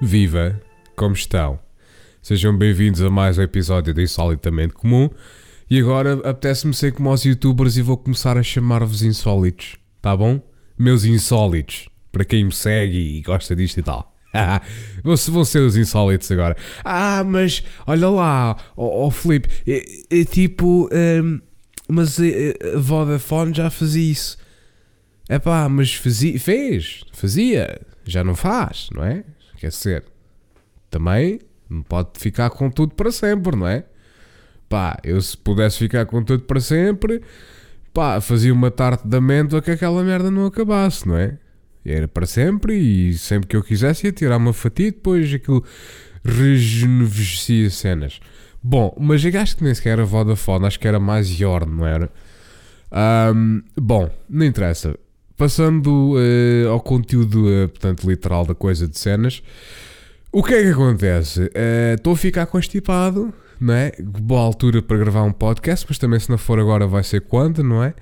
viva, como estão? Sejam bem-vindos a mais um episódio de Insolitamente Comum. E agora apetece-me ser como os youtubers e vou começar a chamar-vos insólitos, tá bom? Meus insólitos, para quem me segue e gosta disto e tal. vão ser os insólitos agora. Ah, mas olha lá, ó oh, oh, Felipe, é, é tipo, um, mas a, eh, a Vodafone já fazia isso. É pá, mas fazia, fez, fazia, já não faz, não é? Quer dizer, também não pode ficar com tudo para sempre, não é? Pá, eu se pudesse ficar com tudo para sempre, pá, fazia uma tarte de amêndoa que aquela merda não acabasse, não é? Era para sempre e sempre que eu quisesse ia tirar uma fatia e depois aquilo rejuvenescia cenas. Bom, mas eu acho que nem sequer era Vodafone, acho que era mais Yorn, não era? Um, bom, não interessa. Passando uh, ao conteúdo, uh, portanto, literal da coisa de cenas, o que é que acontece? Eh, estou uh, a ficar constipado, não é? Boa altura para gravar um podcast, mas também se não for agora vai ser quando, não é?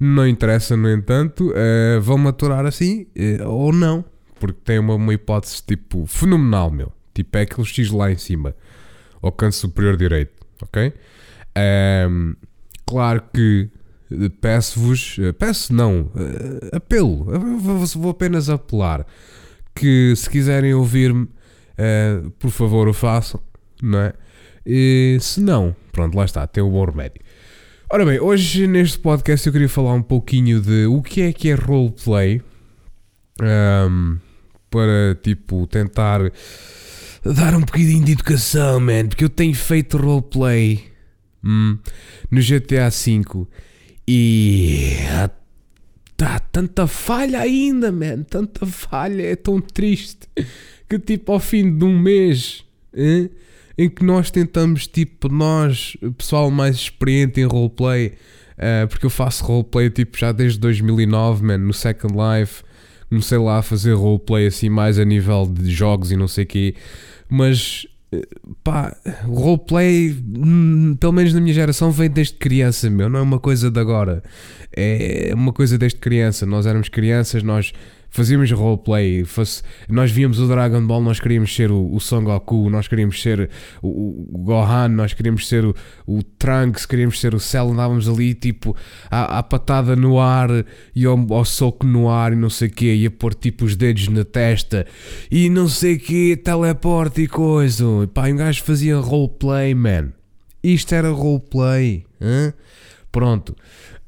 Não interessa, no entanto, uh, vão maturar assim uh, ou não, porque tem uma, uma hipótese tipo fenomenal, meu. Tipo é aquele X lá em cima, ao canto superior direito, ok? Um, claro que peço-vos, peço não, uh, apelo, vou, apenas apelar que se quiserem ouvir-me, uh, por favor o façam, não é? E, se não, pronto, lá está, tem o bom remédio. Ora bem, hoje neste podcast eu queria falar um pouquinho de o que é que é roleplay. Um, para tipo tentar dar um bocadinho de educação, man, porque eu tenho feito roleplay hum, no GTA V e há tá tanta falha ainda, man, tanta falha, é tão triste que tipo ao fim de um mês. Hein? em que nós tentamos, tipo, nós, pessoal mais experiente em roleplay, uh, porque eu faço roleplay tipo já desde 2009, man, no Second Life, comecei lá a fazer roleplay assim mais a nível de jogos e não sei o quê, mas pá, roleplay, hum, pelo menos na minha geração, vem desde criança, meu, não é uma coisa de agora, é uma coisa desde criança. Nós éramos crianças, nós fazíamos roleplay, nós víamos o Dragon Ball, nós queríamos ser o, o Son Goku, nós queríamos ser o, o Gohan, nós queríamos ser o, o, Trunks, queríamos ser o Cell, andávamos ali tipo à, à patada no ar e ao, ao, soco no ar e não sei o quê, e a pôr tipo os dedos na testa e não sei o quê, teleporte e coisa. Pá, um gajo fazia roleplay, man. Isto era roleplay. Hein? Pronto.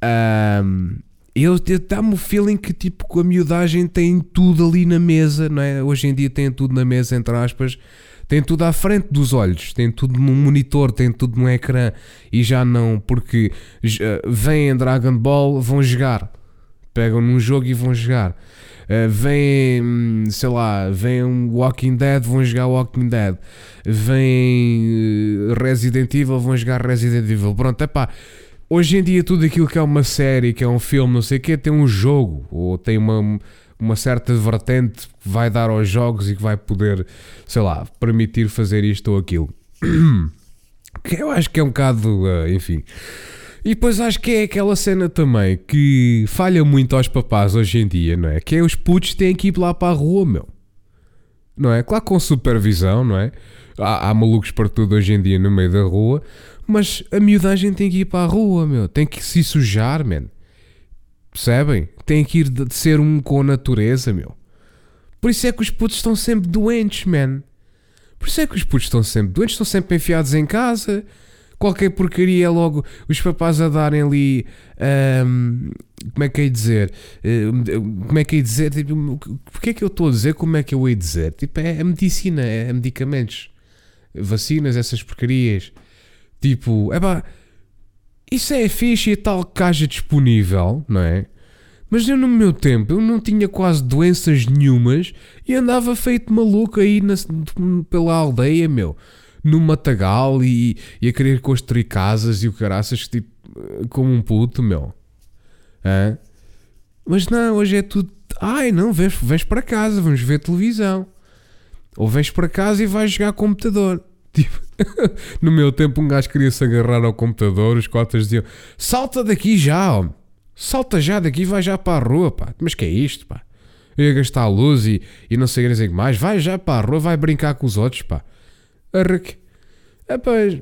Um, eu dá-me o feeling que tipo com a miudagem tem tudo ali na mesa, não é? Hoje em dia tem tudo na mesa, entre aspas, tem tudo à frente dos olhos, tem tudo num monitor, tem tudo no ecrã e já não, porque uh, Dragon Ball, vão jogar, pegam num jogo e vão jogar. Uh, vem, hum, sei lá, vem um Walking Dead, vão jogar Walking Dead. Vem uh, Resident Evil, vão jogar Resident Evil. Pronto, é pá Hoje em dia, tudo aquilo que é uma série, que é um filme, não sei o quê, tem um jogo ou tem uma, uma certa vertente que vai dar aos jogos e que vai poder, sei lá, permitir fazer isto ou aquilo. Que eu acho que é um bocado, uh, enfim. E depois acho que é aquela cena também que falha muito aos papás hoje em dia, não é? Que é os putos têm que ir lá para a rua, meu. Não é? Claro com supervisão, não é? Há, há malucos para tudo hoje em dia no meio da rua, mas a miudagem tem que ir para a rua, meu. Tem que se sujar, man. Percebem? Tem que ir de ser um com a natureza, meu. Por isso é que os putos estão sempre doentes, man. Por isso é que os putos estão sempre doentes, estão sempre enfiados em casa. Qualquer porcaria é logo os papás a darem ali. Um, como é que é dizer? Um, como é que é dizer? Tipo, porque é que eu estou a dizer? Como é que eu hei dizer? Tipo, é, é medicina, é medicamentos, vacinas, essas porcarias. Tipo, é pá, isso é fixe e tal que haja disponível, não é? Mas eu no meu tempo eu não tinha quase doenças nenhumas e andava feito maluco aí na, pela aldeia, meu. No matagal e, e a querer construir casas e o caraças, tipo, como um puto, meu. Hã? Mas não, hoje é tudo. Ai, não, vens, vens para casa, vamos ver televisão. Ou vens para casa e vais jogar computador. Tipo, no meu tempo, um gajo queria se agarrar ao computador, os cotas diziam: salta daqui já, homem. salta já daqui, vai já para a rua, pá. Mas que é isto, pá? Eu ia gastar a luz e, e não sei o que mais. Vai já para a rua, vai brincar com os outros, pá. Arreque. É, pois.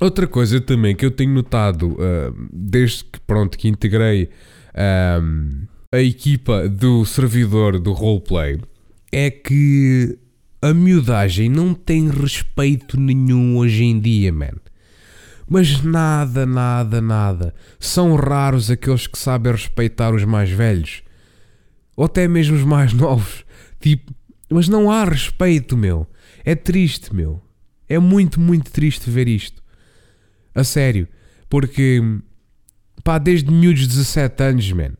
Outra coisa também que eu tenho notado uh, desde que, pronto, que integrei uh, a equipa do servidor do roleplay é que a miudagem não tem respeito nenhum hoje em dia, man. Mas nada, nada, nada. São raros aqueles que sabem respeitar os mais velhos. Ou até mesmo os mais novos. Tipo, mas não há respeito, meu. É triste, meu. É muito, muito triste ver isto. A sério. Porque, pá, desde miúdos de 17 anos, man.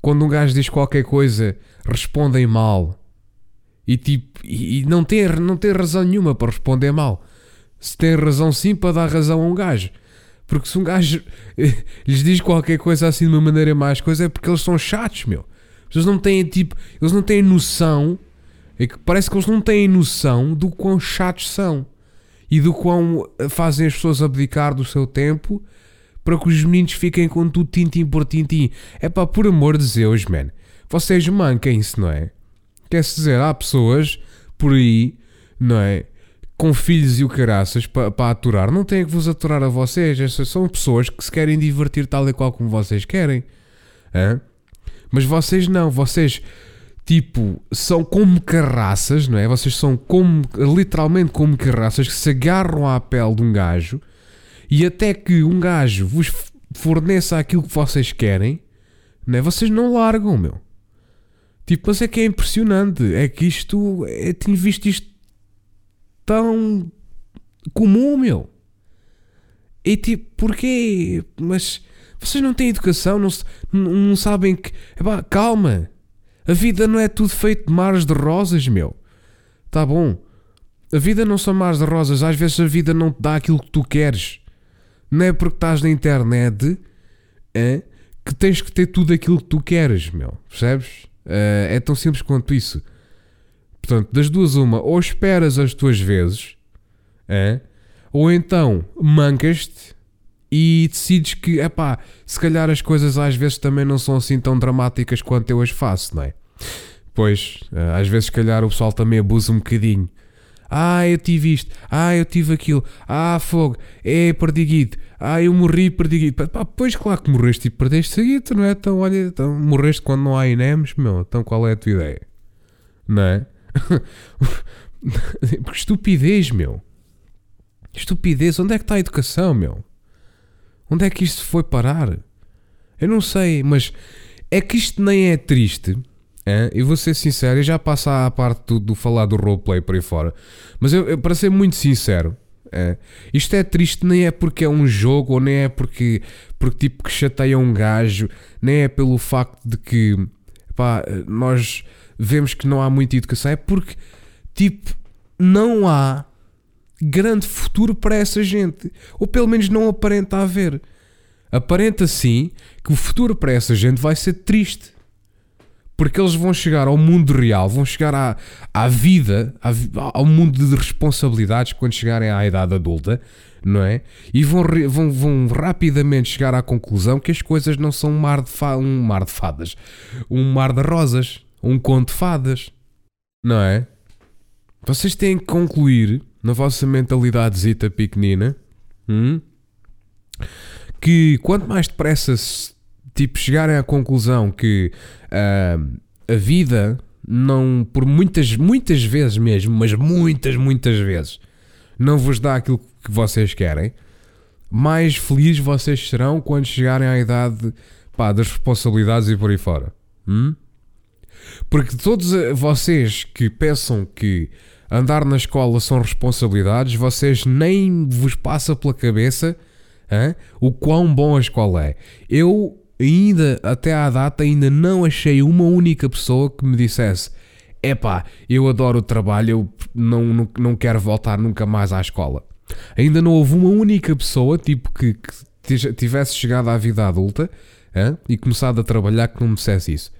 Quando um gajo diz qualquer coisa, respondem mal. E tipo, e não tem, não tem razão nenhuma para responder mal. Se tem razão sim para dar razão a um gajo. Porque se um gajo lhes diz qualquer coisa assim de uma maneira mais coisa é porque eles são chatos, meu. Eles não têm tipo, eles não têm noção. É que parece que eles não têm noção do quão chatos são e do quão fazem as pessoas abdicar do seu tempo para que os meninos fiquem com tudo tintim por tintim. É pá, por amor de Deus, man. Vocês manquem-se, não é? Quer-se dizer, há pessoas por aí, não é? Com filhos e o caraças para pa aturar. Não têm que vos aturar a vocês. Essas são pessoas que se querem divertir tal e qual como vocês querem. Hã? Mas vocês não. Vocês, tipo, são como carraças, não é? Vocês são como, literalmente como carraças que se agarram à pele de um gajo e até que um gajo vos forneça aquilo que vocês querem, não é? Vocês não largam, meu. Tipo, mas é que é impressionante. É que isto. Eu tenho visto isto tão comum, meu. E tipo, porquê? Mas vocês não têm educação, não, não sabem que. Epá, calma. A vida não é tudo feito de mares de rosas, meu. Tá bom. A vida não são mares de rosas. Às vezes a vida não te dá aquilo que tu queres. Não é porque estás na internet é, que tens que ter tudo aquilo que tu queres, meu. Percebes? Uh, é tão simples quanto isso. Portanto, das duas, uma, ou esperas as tuas vezes, ou então mancas-te e decides que, é pá, se calhar as coisas às vezes também não são assim tão dramáticas quanto eu as faço, não é? Pois, uh, às vezes, se calhar, o pessoal também abusa um bocadinho. Ah, eu tive isto. Ah, eu tive aquilo. Ah, fogo. É, perdi guido. Ah, eu morri, perdi guido. Pá, pois, claro que morreste e perdeste seguido, não é? Então, olha, então, morreste quando não há INEMs, meu. Então, qual é a tua ideia? Não é? Porque estupidez, meu. Estupidez. Onde é que está a educação, meu? Onde é que isto foi parar? Eu não sei, mas é que isto nem é triste é, eu vou ser sincero, já passo à parte do, do falar do roleplay por aí fora. Mas eu, eu para ser muito sincero, é, isto é triste nem é porque é um jogo ou nem é porque, porque tipo que chateia um gajo, nem é pelo facto de que pá, nós vemos que não há muita educação, é porque tipo não há grande futuro para essa gente, ou pelo menos não aparenta haver. Aparenta sim que o futuro para essa gente vai ser triste porque eles vão chegar ao mundo real, vão chegar à, à vida, à, ao mundo de responsabilidades quando chegarem à idade adulta, não é? E vão, vão, vão rapidamente chegar à conclusão que as coisas não são um mar de, fa um mar de fadas, um mar de rosas, um conto de fadas, não é? Vocês têm que concluir na vossa mentalizadezita pequenina hum, que quanto mais depressa tipo chegarem à conclusão que uh, a vida não, por muitas, muitas vezes mesmo, mas muitas, muitas vezes, não vos dá aquilo que vocês querem, mais felizes vocês serão quando chegarem à idade pá, das responsabilidades e por aí fora. Hum? Porque todos vocês que pensam que andar na escola são responsabilidades, vocês nem vos passa pela cabeça hein, o quão bom a escola é. Eu ainda até à data ainda não achei uma única pessoa que me dissesse epá, eu adoro o trabalho, eu não, não, não quero voltar nunca mais à escola. Ainda não houve uma única pessoa tipo que, que tivesse chegado à vida adulta hein, e começado a trabalhar que não me dissesse isso.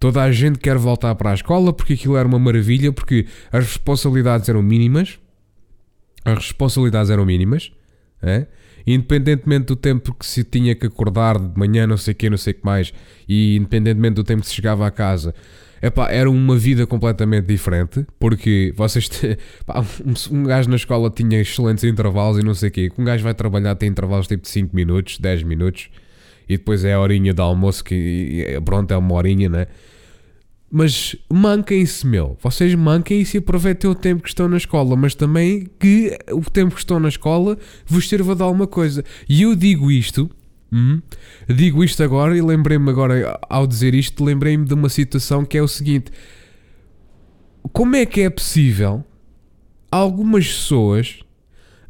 Toda a gente quer voltar para a escola porque aquilo era uma maravilha, porque as responsabilidades eram mínimas. As responsabilidades eram mínimas. É? Independentemente do tempo que se tinha que acordar de manhã, não sei o que, não sei o que mais, e independentemente do tempo que se chegava à casa, epá, era uma vida completamente diferente, porque vocês. Te, pá, um, um gajo na escola tinha excelentes intervalos e não sei o quê. Um gajo vai trabalhar tem intervalos tipo de 5 minutos, 10 minutos, e depois é a horinha de almoço, que pronto, é uma horinha, né? Mas manquem-se, meu. Vocês manquem-se e aproveitem o tempo que estão na escola, mas também que o tempo que estão na escola vos sirva de alguma coisa. E eu digo isto, hum, digo isto agora e lembrei-me agora, ao dizer isto, lembrei-me de uma situação que é o seguinte: como é que é possível algumas pessoas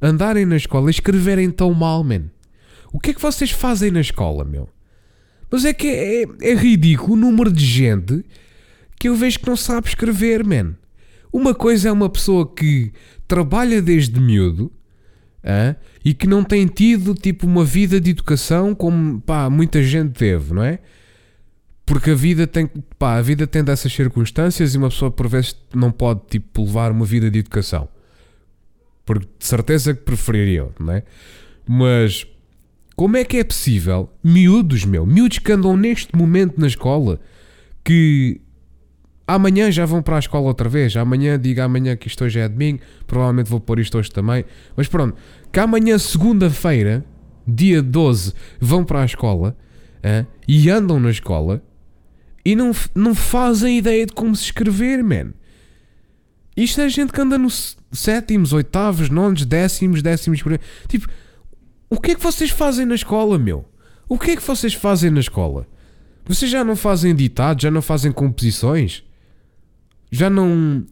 andarem na escola e escreverem tão mal, man? O que é que vocês fazem na escola, meu? Mas é que é, é, é ridículo o número de gente que eu vejo que não sabe escrever, man. Uma coisa é uma pessoa que trabalha desde miúdo ah, e que não tem tido tipo uma vida de educação como pá, muita gente teve, não é? Porque a vida tem, pá, a vida tem dessas circunstâncias e uma pessoa por vezes não pode tipo levar uma vida de educação. Porque de certeza que prefeririam, não é? Mas como é que é possível miúdos, meu, miúdos que andam neste momento na escola que Amanhã já vão para a escola outra vez. Amanhã, diga amanhã que isto hoje é domingo. Provavelmente vou pôr isto hoje também. Mas pronto, que amanhã, segunda-feira, dia 12, vão para a escola e andam na escola e não, não fazem ideia de como se escrever, man. Isto é gente que anda nos sétimos, oitavos, nonos, décimos, décimos. Tipo, o que é que vocês fazem na escola, meu? O que é que vocês fazem na escola? Vocês já não fazem ditados, já não fazem composições? Já não.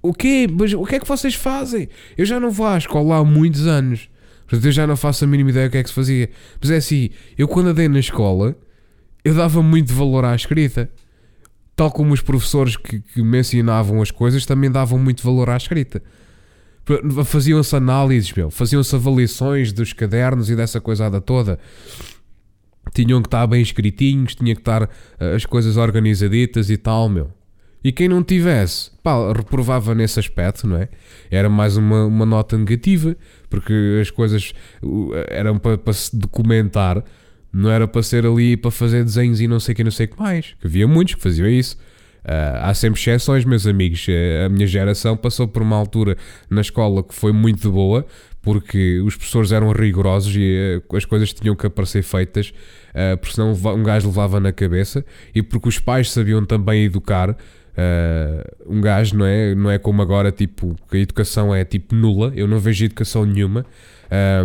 O quê? Mas o que é que vocês fazem? Eu já não vou à escola há muitos anos. Portanto, eu já não faço a mínima ideia do que é que se fazia. Mas é assim, eu quando andei na escola, eu dava muito valor à escrita. Tal como os professores que, que me ensinavam as coisas também davam muito valor à escrita. Faziam-se análises, meu. Faziam-se avaliações dos cadernos e dessa coisada toda. Tinham que estar bem escritinhos, tinha que estar uh, as coisas organizaditas e tal, meu. E quem não tivesse, pá, reprovava nesse aspecto, não é? Era mais uma, uma nota negativa, porque as coisas eram para, para se documentar, não era para ser ali para fazer desenhos e não sei que, não sei que mais. Que havia muitos que faziam isso. Uh, há sempre exceções, meus amigos. Uh, a minha geração passou por uma altura na escola que foi muito boa, porque os professores eram rigorosos e uh, as coisas tinham que aparecer feitas, porque senão um gajo levava na cabeça, e porque os pais sabiam também educar. Uh, um gajo, não é? Não é como agora, tipo, que a educação é tipo nula, eu não vejo educação nenhuma.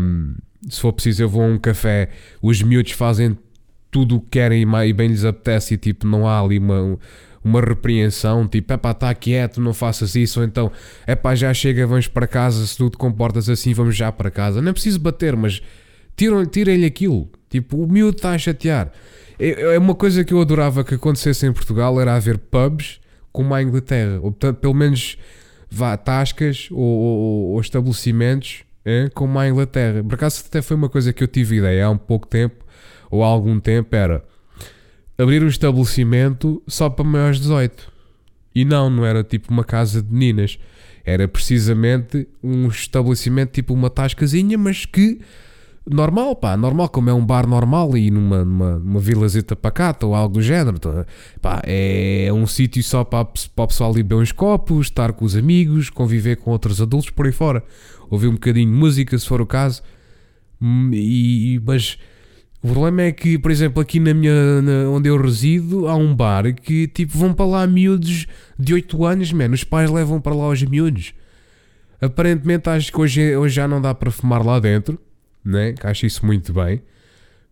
Um, se for preciso, eu vou a um café, os miúdos fazem tudo o que querem e bem lhes apetece, e tipo, não há ali uma, uma repreensão, tipo, é pá, está quieto, não faças isso, ou então, é pá, já chega, vamos para casa, se tu te comportas assim, vamos já para casa. Não é preciso bater, mas tirem-lhe aquilo, tipo, o miúdo está a chatear. É uma coisa que eu adorava que acontecesse em Portugal, era haver pubs como a Inglaterra, ou pelo menos vá, tascas ou, ou, ou estabelecimentos é, como a Inglaterra. Por acaso até foi uma coisa que eu tive ideia há um pouco tempo, ou há algum tempo, era abrir um estabelecimento só para maiores de 18. E não, não era tipo uma casa de meninas. Era precisamente um estabelecimento tipo uma tascazinha, mas que normal, pá, normal, como é um bar normal e numa, numa, numa vilazeta pacata ou algo do género. Tá? Pá, é um sítio só para, para o pessoal ir beber uns copos, estar com os amigos, conviver com outros adultos por aí fora, ouvir um bocadinho de música, se for o caso. Hum, e, mas o problema é que, por exemplo, aqui na minha, na, onde eu resido, há um bar que tipo vão para lá miúdos de 8 anos, mano. Os pais levam para lá os miúdos. Aparentemente acho que hoje, hoje já não dá para fumar lá dentro né? acho isso muito bem.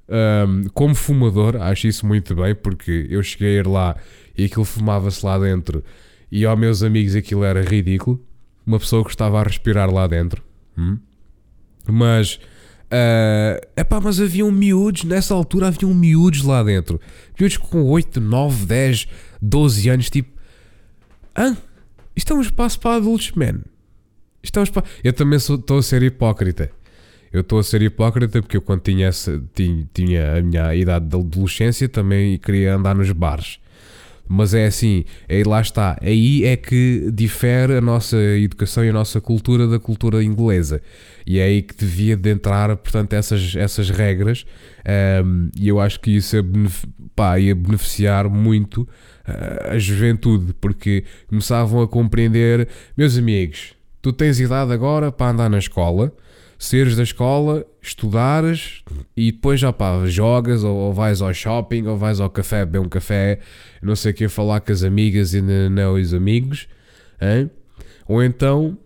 Um, como fumador, acho isso muito bem, porque eu cheguei a ir lá e aquilo fumava-se lá dentro, e aos meus amigos aquilo era ridículo. Uma pessoa que estava a respirar lá dentro, hum? mas Uh, epá, mas haviam miúdos, nessa altura haviam miúdos lá dentro. Miúdos com 8, 9, 10, 12 anos, tipo. Ah, isto é um espaço para adultos, man. Isto é um espaço. Eu também estou a ser hipócrita. Eu estou a ser hipócrita porque eu, quando tinha, essa, tinha, tinha a minha idade de adolescência, também queria andar nos bares. Mas é assim, aí lá está. Aí é que difere a nossa educação e a nossa cultura da cultura inglesa. E é aí que devia de entrar, portanto, essas, essas regras. Um, e eu acho que isso ia, pá, ia beneficiar muito uh, a juventude, porque começavam a compreender, meus amigos, tu tens idade agora para andar na escola seres da escola, estudares e depois já pá, jogas ou, ou, vais ao shopping ou vais ao café beber um café, não sei o que, falar com as amigas e não os amigos, hein? ou então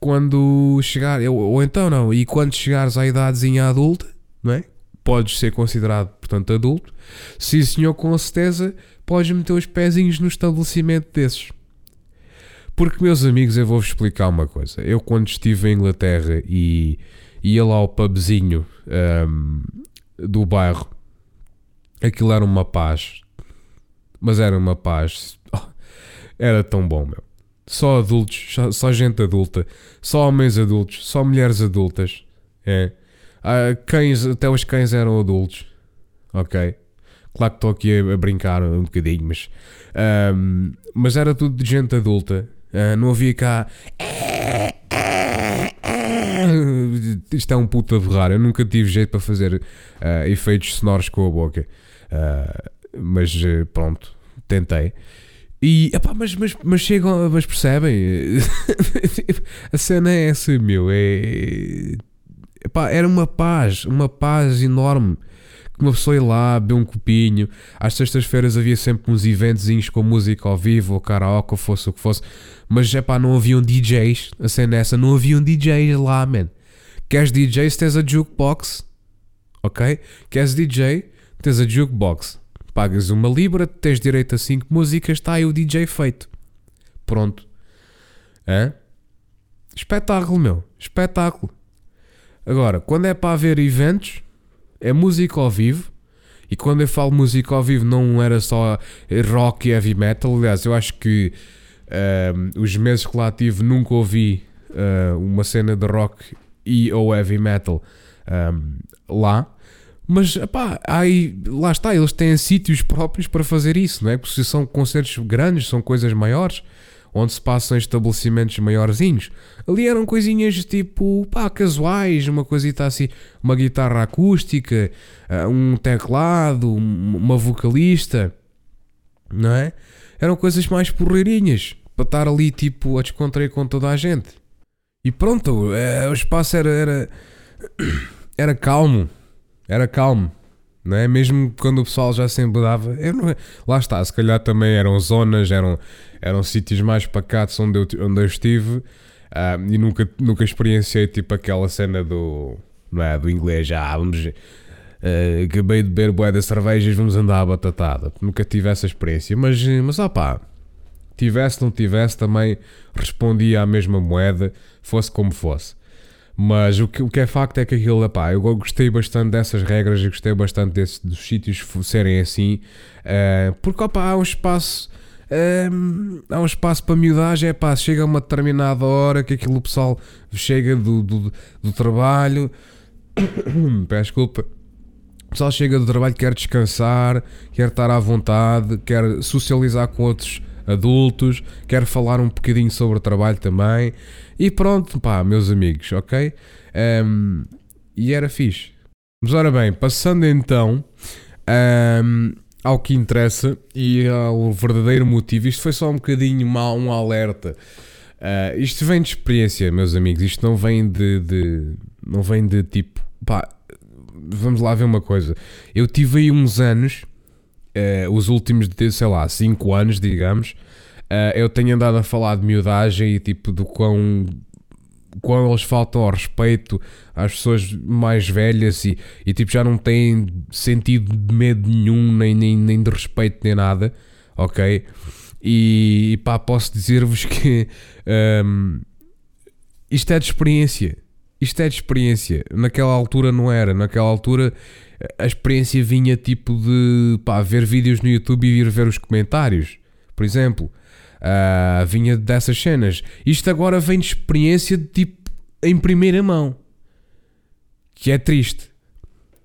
quando chegar, ou então não, e quando chegares à idadezinha adulta, não é? Podes ser considerado, portanto, adulto. Sim, senhor, com certeza, podes meter os pezinhos no estabelecimento desses. Porque, meus amigos, eu vou-vos explicar uma coisa. Eu, quando estive em Inglaterra e ia lá ao pubzinho um, do bairro, aquilo era uma paz. Mas era uma paz. Era tão bom, meu. Só adultos, só, gente adulta, só homens adultos, só mulheres adultas. É. Ah, cães, até os cães eram adultos. Ok. Claro que estou aqui a, brincar um bocadinho, mas. Um, mas era tudo de gente adulta. Uh, não havia cá. Isto é um puta de raro. Eu nunca tive jeito para fazer uh, efeitos sonoros com a boca. Uh, mas pronto, tentei. E, epá, mas, mas, mas chegam, mas percebem? a cena é essa, meu. É, epá, era uma paz, uma paz enorme que uma pessoa ia lá, beber um copinho. Às sextas-feiras havia sempre uns eventos com música ao vivo, ou karaoke, ou fosse o que fosse. Mas é pá, não haviam DJs. A cena é essa, não haviam DJs lá, man. Queres DJs? Tens a jukebox. Ok? Queres DJ? Tens a jukebox. Pagas uma libra, tens direito a 5 músicas, está aí o DJ feito. Pronto. Hã? Espetáculo, meu. Espetáculo. Agora, quando é para haver eventos, é música ao vivo. E quando eu falo música ao vivo, não era só rock e heavy metal. Aliás, eu acho que uh, os meses que lá tive nunca ouvi uh, uma cena de rock e ou heavy metal um, lá. Mas pá, aí, lá está, eles têm sítios próprios para fazer isso, não é? Porque são concertos grandes, são coisas maiores onde se passam estabelecimentos maiorzinhos. Ali eram coisinhas tipo, pá, casuais, uma coisita assim, uma guitarra acústica, eh, um teclado, uma vocalista, não é? Eram coisas mais porreirinhas, para estar ali tipo a descontrair com toda a gente. E pronto, é, o espaço era, era, era calmo, era calmo não é? Mesmo quando o pessoal já se embedava, eu não, lá está, se calhar também eram zonas, eram, eram sítios mais pacatos onde eu, onde eu estive uh, e nunca, nunca experienciei tipo aquela cena do, não é? do inglês, ah, vamos, uh, acabei de beber bué de cervejas, vamos andar à batatada. Nunca tive essa experiência, mas, mas ah pá, tivesse, não tivesse, também respondia à mesma moeda, fosse como fosse. Mas o que, o que é facto é que aquilo, epá, eu gostei bastante dessas regras e gostei bastante desse, dos sítios serem assim, uh, porque opa, há um espaço. Uh, há um espaço para miudagem, é pá, chega uma determinada hora que aquilo o pessoal chega do, do, do trabalho, peço desculpa, o pessoal chega do trabalho, quer descansar, quer estar à vontade, quer socializar com outros adultos, quer falar um bocadinho sobre o trabalho também. E pronto, pá, meus amigos, ok? Um, e era fixe. Mas ora bem, passando então um, ao que interessa e ao verdadeiro motivo, isto foi só um bocadinho mal, um alerta. Uh, isto vem de experiência, meus amigos. Isto não vem de, de, não vem de tipo, pá, vamos lá ver uma coisa. Eu tive aí uns anos, uh, os últimos, sei lá, 5 anos, digamos, Uh, eu tenho andado a falar de miudagem e tipo do quão, quão eles faltam ao respeito às pessoas mais velhas e, e tipo já não têm sentido de medo nenhum, nem, nem, nem de respeito, nem nada, ok? E, e pá, posso dizer-vos que um, isto é de experiência. Isto é de experiência. Naquela altura não era. Naquela altura a experiência vinha tipo de pá, ver vídeos no YouTube e ir ver os comentários. Por exemplo, uh, vinha dessas cenas. Isto agora vem de experiência de tipo em primeira mão. Que é triste.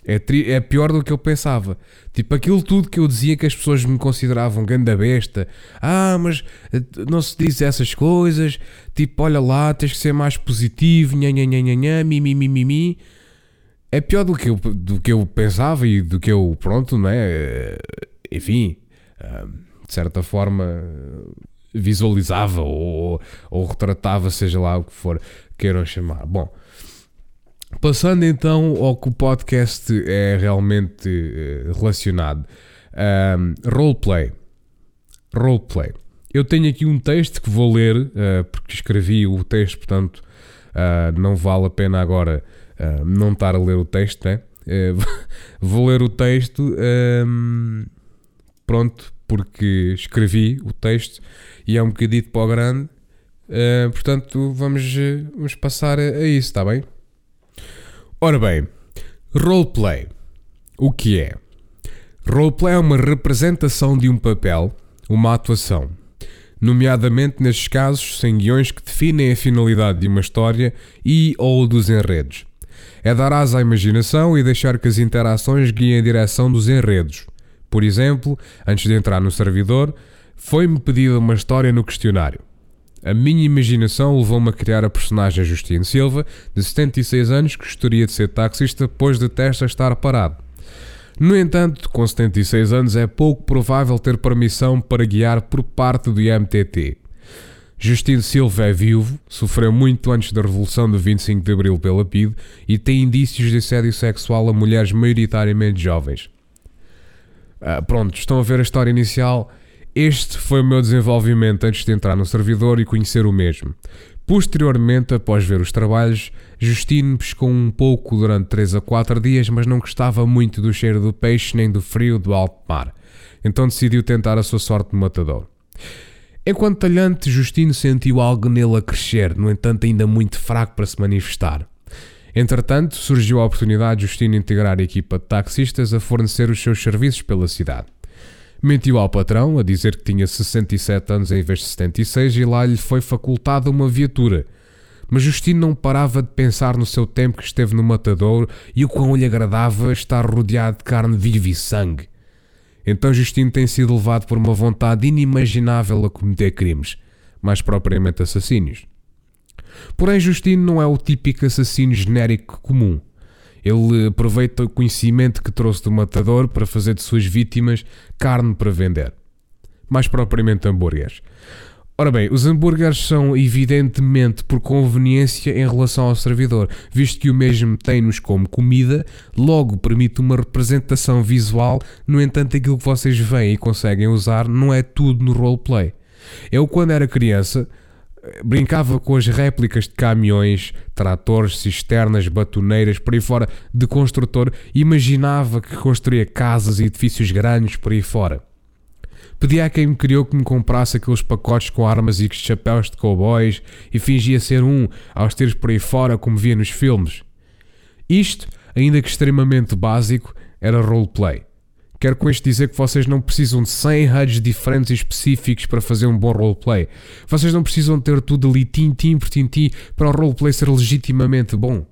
É, tri é pior do que eu pensava. Tipo, aquilo tudo que eu dizia que as pessoas me consideravam ganda besta. Ah, mas eh, não se diz essas coisas. Tipo, olha lá, tens que ser mais positivo. Nha, nha, É pior do que, eu, do que eu pensava e do que eu, pronto, né? Eh, enfim, eh, de certa forma visualizava ou, ou retratava, seja lá o que for queiram chamar. Bom, Passando então ao que o podcast é realmente uh, relacionado. Um, roleplay. Roleplay. Eu tenho aqui um texto que vou ler, uh, porque escrevi o texto, portanto uh, não vale a pena agora não estar a ler o texto, né? vou ler o texto, um, pronto, porque escrevi o texto e é um bocadito para o grande, portanto vamos, vamos passar a, a isso, está bem? Ora bem, roleplay. O que é? Roleplay é uma representação de um papel, uma atuação. Nomeadamente nestes casos, sem guiões que definem a finalidade de uma história e ou dos enredos. É dar asa à imaginação e deixar que as interações guiem a direção dos enredos. Por exemplo, antes de entrar no servidor, foi-me pedida uma história no questionário. A minha imaginação levou-me a criar a personagem Justino Silva, de 76 anos, que gostaria de ser taxista depois de testa estar parado. No entanto, com 76 anos é pouco provável ter permissão para guiar por parte do IMTT. Justino Silva é viúvo, sofreu muito antes da Revolução de 25 de Abril pela PIDE e tem indícios de assédio sexual a mulheres maioritariamente jovens. Ah, pronto, estão a ver a história inicial este foi o meu desenvolvimento antes de entrar no servidor e conhecer o mesmo. Posteriormente, após ver os trabalhos, Justino pescou um pouco durante 3 a 4 dias, mas não gostava muito do cheiro do peixe nem do frio do alto mar. Então decidiu tentar a sua sorte no matador. Enquanto talhante, Justino sentiu algo nele a crescer, no entanto ainda muito fraco para se manifestar. Entretanto, surgiu a oportunidade de Justino integrar a equipa de taxistas a fornecer os seus serviços pela cidade. Mentiu ao patrão a dizer que tinha 67 anos em vez de 76 e lá lhe foi facultada uma viatura. Mas Justino não parava de pensar no seu tempo que esteve no matadouro e o quão lhe agradava estar rodeado de carne viva e sangue. Então Justino tem sido levado por uma vontade inimaginável a cometer crimes, mais propriamente assassínios. Porém, Justino não é o típico assassino genérico comum. Ele aproveita o conhecimento que trouxe do matador para fazer de suas vítimas carne para vender. Mais propriamente hambúrgueres. Ora bem, os hambúrgueres são evidentemente por conveniência em relação ao servidor, visto que o mesmo tem-nos como comida, logo permite uma representação visual, no entanto aquilo que vocês veem e conseguem usar não é tudo no roleplay. Eu quando era criança brincava com as réplicas de caminhões, tratores, cisternas, batoneiras, por aí fora, de construtor, imaginava que construía casas e edifícios grandes por aí fora. Pedia a quem me criou que me comprasse aqueles pacotes com armas e chapéus de cowboys e fingia ser um aos tiros por aí fora como via nos filmes. Isto, ainda que extremamente básico, era roleplay. Quero com isto dizer que vocês não precisam de 100 HUDs diferentes e específicos para fazer um bom roleplay. Vocês não precisam ter tudo ali tintim por tintim para o roleplay ser legitimamente bom.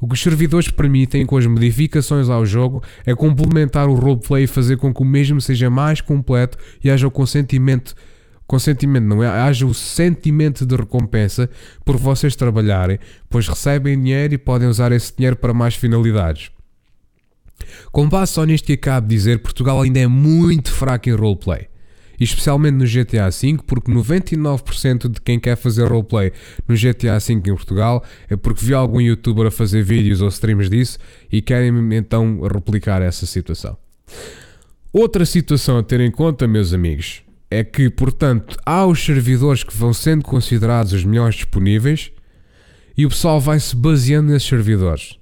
O que os servidores permitem com as modificações ao jogo é complementar o roleplay e fazer com que o mesmo seja mais completo e haja o consentimento consentimento, não é? Haja o sentimento de recompensa por vocês trabalharem, pois recebem dinheiro e podem usar esse dinheiro para mais finalidades. Com base só nisto que acabo de dizer, Portugal ainda é muito fraco em roleplay. Especialmente no GTA V, porque 99% de quem quer fazer roleplay no GTA V em Portugal é porque viu algum youtuber a fazer vídeos ou streams disso e querem então replicar essa situação. Outra situação a ter em conta, meus amigos, é que, portanto, há os servidores que vão sendo considerados os melhores disponíveis e o pessoal vai se baseando nesses servidores.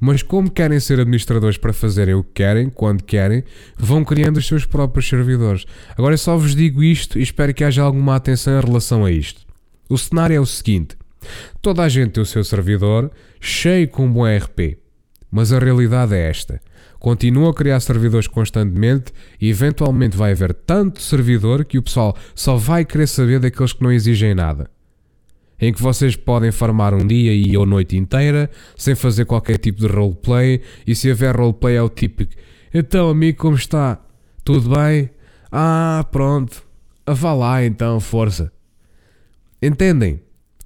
Mas como querem ser administradores para fazerem o que querem, quando querem, vão criando os seus próprios servidores. Agora eu só vos digo isto e espero que haja alguma atenção em relação a isto. O cenário é o seguinte: Toda a gente tem o seu servidor cheio com um bom RP. Mas a realidade é esta. Continuam a criar servidores constantemente e eventualmente vai haver tanto servidor que o pessoal só vai querer saber daqueles que não exigem nada. Em que vocês podem farmar um dia e ou noite inteira sem fazer qualquer tipo de roleplay e se houver roleplay é o típico Então amigo como está? Tudo bem? Ah pronto, vá lá então, força. Entendem?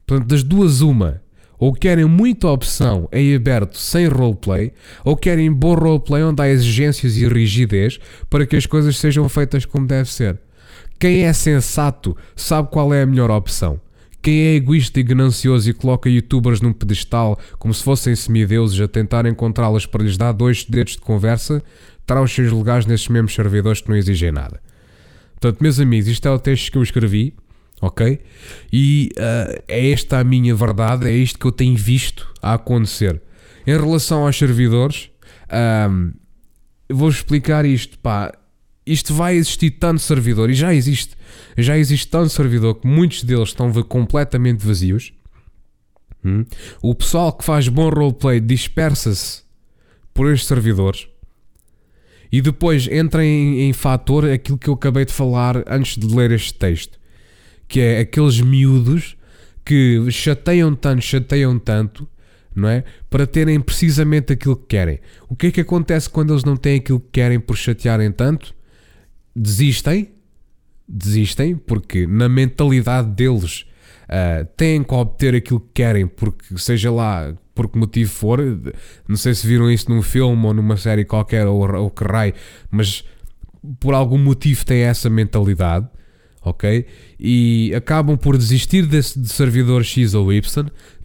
Portanto, das duas, uma. Ou querem muita opção em aberto sem roleplay, ou querem bom roleplay onde há exigências e rigidez para que as coisas sejam feitas como deve ser. Quem é sensato sabe qual é a melhor opção. Quem é egoísta e ganancioso e coloca youtubers num pedestal como se fossem semideuses a tentar encontrá-las para lhes dar dois dedos de conversa, terá os seus lugares nesses mesmos servidores que não exigem nada. Portanto, meus amigos, isto é o texto que eu escrevi ok? E uh, é esta a minha verdade, é isto que eu tenho visto a acontecer. Em relação aos servidores, um, vou explicar isto, pá. Isto vai existir tanto servidor, e já existe, já existe tanto servidor que muitos deles estão completamente vazios. Hum? O pessoal que faz bom roleplay dispersa-se por estes servidores. E depois entra em, em fator aquilo que eu acabei de falar antes de ler este texto que é aqueles miúdos que chateiam tanto, chateiam tanto, não é? Para terem precisamente aquilo que querem. O que é que acontece quando eles não têm aquilo que querem por chatearem tanto? Desistem, desistem, porque na mentalidade deles uh, têm que obter aquilo que querem, porque seja lá por que motivo for, não sei se viram isso num filme ou numa série qualquer ou, ou que raio, mas por algum motivo têm essa mentalidade ok? E acabam por desistir desse de servidor X ou Y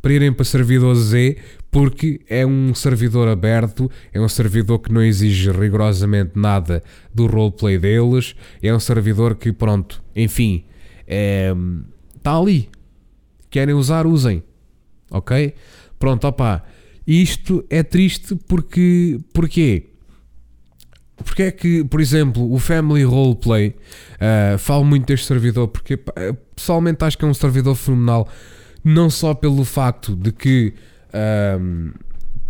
para irem para servidor Z porque é um servidor aberto, é um servidor que não exige rigorosamente nada do roleplay deles, é um servidor que, pronto, enfim, é, está ali. Querem usar, usem, ok? Pronto, opá. Isto é triste porque. Porquê? Porque é que, por exemplo, o Family Roleplay, uh, falo muito deste servidor, porque pessoalmente acho que é um servidor fenomenal, não só pelo facto de que um,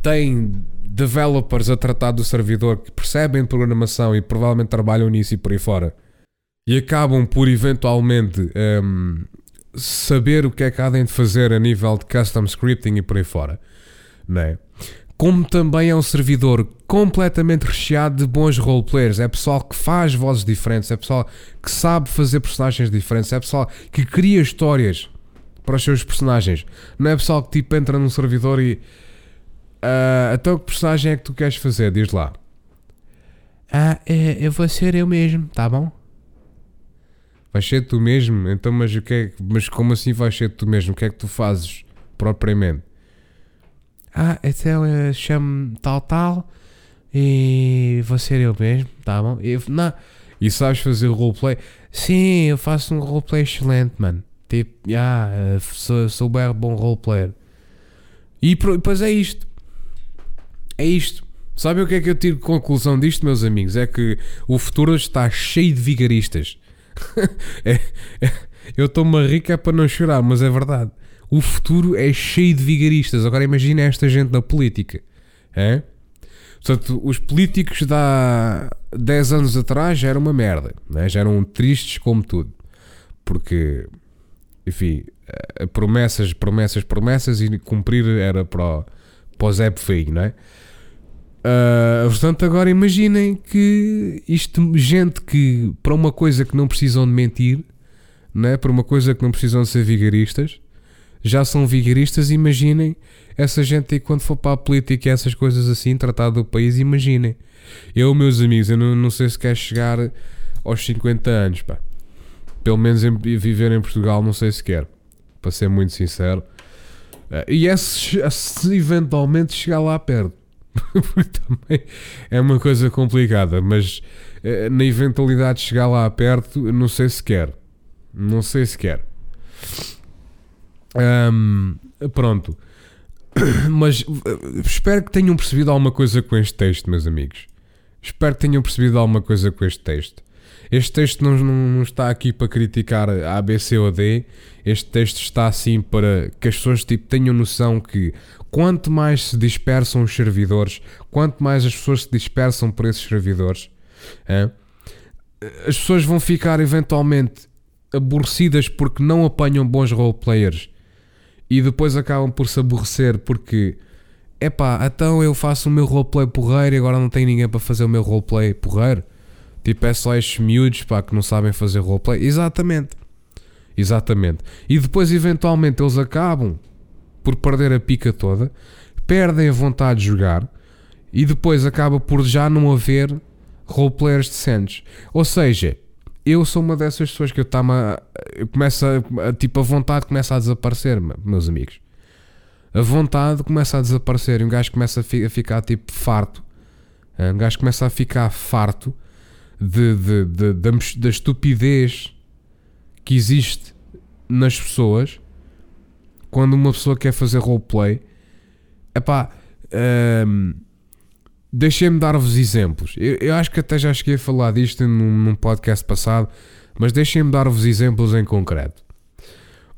tem developers a tratar do servidor que percebem programação e provavelmente trabalham nisso e por aí fora, e acabam por eventualmente um, saber o que é que há de fazer a nível de custom scripting e por aí fora, não é? como também é um servidor completamente recheado de bons roleplayers. É pessoal que faz vozes diferentes, é pessoal que sabe fazer personagens diferentes, é pessoal que cria histórias para os seus personagens. Não é pessoal que tipo entra num servidor e. Uh, então que personagem é que tu queres fazer? Diz lá. Ah, é, eu vou ser eu mesmo, tá bom? Vais ser tu mesmo? Então, mas o que é, Mas como assim vais ser tu mesmo? O que é que tu fazes propriamente? Ah, então eu chamo tal tal e vou ser eu mesmo, tá bom? Eu, não. E sabes fazer roleplay? Sim, eu faço um roleplay excelente, mano. Tipo, ah, sou, sou bom roleplayer. E depois é isto. É isto. Sabe o que é que eu tiro de conclusão disto, meus amigos? É que o futuro está cheio de vigaristas. é, é, eu estou-me a rir é para não chorar, mas é verdade o futuro é cheio de vigaristas. Agora imagina esta gente na política. É? Portanto, os políticos de há 10 anos atrás já eram uma merda. Né? Já eram tristes como tudo. Porque, enfim, eh, promessas, promessas, promessas e cumprir era para o, para o Zé Feio, não é? Uh, portanto, agora imaginem que isto, gente que para uma coisa que não precisam de mentir, não é? para uma coisa que não precisam de ser vigaristas, já são vigaristas, imaginem essa gente aí quando for para a política e essas coisas assim, tratar do país, imaginem. Eu, meus amigos, eu não, não sei se quer chegar aos 50 anos, pá. Pelo menos em, viver em Portugal, não sei se quer, para ser muito sincero. Eh, e é se, se eventualmente chegar lá perto. Porque também é uma coisa complicada, mas eh, na eventualidade de chegar lá perto, não sei se quer. Não sei se quer. Um, pronto. Mas eh, espero que tenham percebido alguma coisa com este texto, meus amigos. Espero que tenham percebido alguma coisa com este texto. Este texto não, não, está aqui para criticar a B, C ou D. Este texto está assim para que as pessoas tipo, tenham noção que quanto mais se dispersam os servidores, quanto mais as pessoas se dispersam por esses servidores, é, as pessoas vão ficar eventualmente aborrecidas porque não apanham bons roleplayers e depois acabam por se aborrecer porque epá, então eu faço o meu roleplay porreiro e agora não tem ninguém para fazer o meu roleplay porreiro. Tipo, é só estes miúdos pá, que não sabem fazer roleplay. Exatamente. Exatamente. E depois, eventualmente, eles acabam por perder a pica toda, perdem a vontade de jogar e depois acaba por já não haver roleplayers decentes. Ou seja, eu sou uma dessas pessoas que eu tá começa a, tipo a vontade começa a desaparecer, meus amigos. A vontade começa a desaparecer e um gajo começa a, fi, a ficar tipo farto. Um gajo começa a ficar farto de, de, de, de, da estupidez que existe nas pessoas quando uma pessoa quer fazer roleplay. Epá, um, Deixem-me dar-vos exemplos. Eu, eu, acho que até já cheguei a falar disto num, num podcast passado, mas deixem-me dar-vos exemplos em concreto.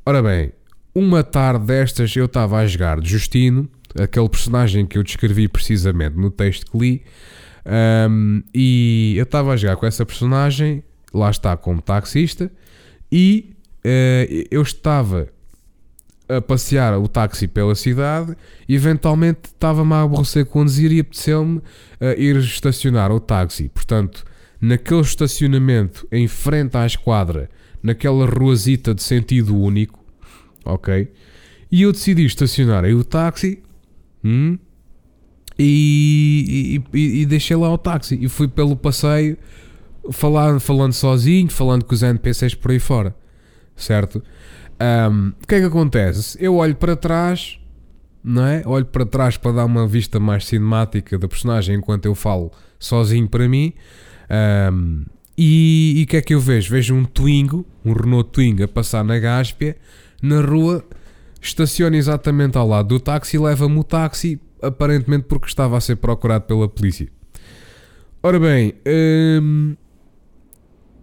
Ora bem, uma tarde destas eu estava a jogar Justino, aquele personagem que eu descrevi precisamente no texto que li, um, e eu estava a jogar com essa personagem, lá está como taxista, e uh, eu estava a passear o táxi pela cidade e eventualmente estava-me a aborrecer conduzir e apeteceu-me uh, ir estacionar o táxi. Portanto, naquele estacionamento em frente à esquadra, naquela ruazita de sentido único, ok? E eu decidi estacionar aí o táxi hum, e, e, e, deixei lá o táxi e fui pelo passeio falando, falando sozinho, falando com os NPCs por aí fora, certo? Um, o que é que acontece? Eu olho para trás, não é? Olho para trás para dar uma vista mais cinemática da personagem enquanto eu falo sozinho para mim. Um, e o que é que eu vejo? Vejo um Twingo, um Renault Twingo a passar na Gáspia, na rua, estaciona exatamente ao lado do táxi leva-me o táxi, aparentemente porque estava a ser procurado pela polícia. Ora bem, um,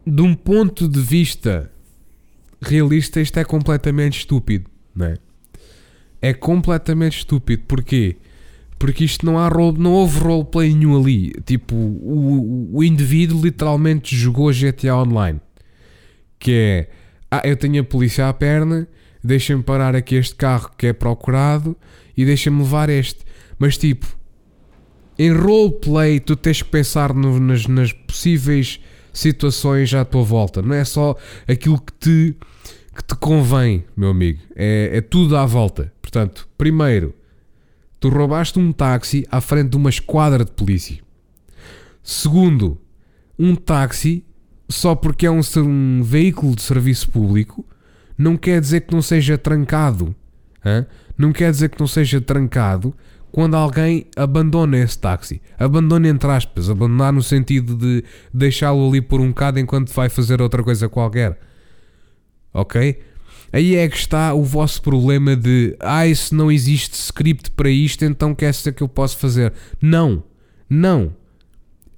de um ponto de vista realista, isto é completamente estúpido, não é? É completamente estúpido. Porquê? Porque isto não há role, não houve roleplay nenhum ali. Tipo, o, o indivíduo literalmente jogou GTA Online. Que é, ah, eu tenho a polícia à perna, deixa-me parar aqui este carro que é procurado e deixa-me levar este. Mas tipo, em roleplay tu tens que pensar no, nas, nas possíveis situações à tua volta. Não é só aquilo que te, que te convém, meu amigo. É, é tudo à volta. Portanto, primeiro, tu roubaste um táxi à frente de uma esquadra de polícia. Segundo, um táxi, só porque é um, um veículo de serviço público, não quer dizer que não seja trancado. Hein? Não quer dizer que não seja trancado quando alguém abandona esse táxi. Abandona entre aspas, abandonar no sentido de deixá-lo ali por um bocado enquanto vai fazer outra coisa qualquer. Ok? Aí é que está o vosso problema de ah, se não existe script para isto, então quer ser que eu posso fazer. Não, não.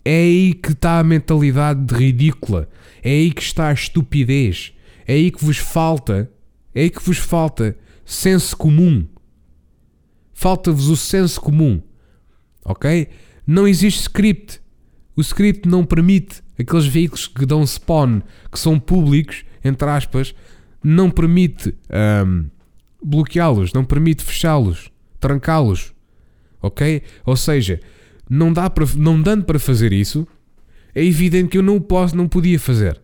É aí que está a mentalidade de ridícula. É aí que está a estupidez. É aí que vos falta. É aí que vos falta senso comum. Falta-vos o senso comum. Ok? Não existe script. O script não permite aqueles veículos que dão spawn, que são públicos, entre aspas, não permite um, bloqueá-los, não permite fechá-los, trancá-los. Ok? Ou seja, não, dá para, não dando para fazer isso, é evidente que eu não posso, não podia fazer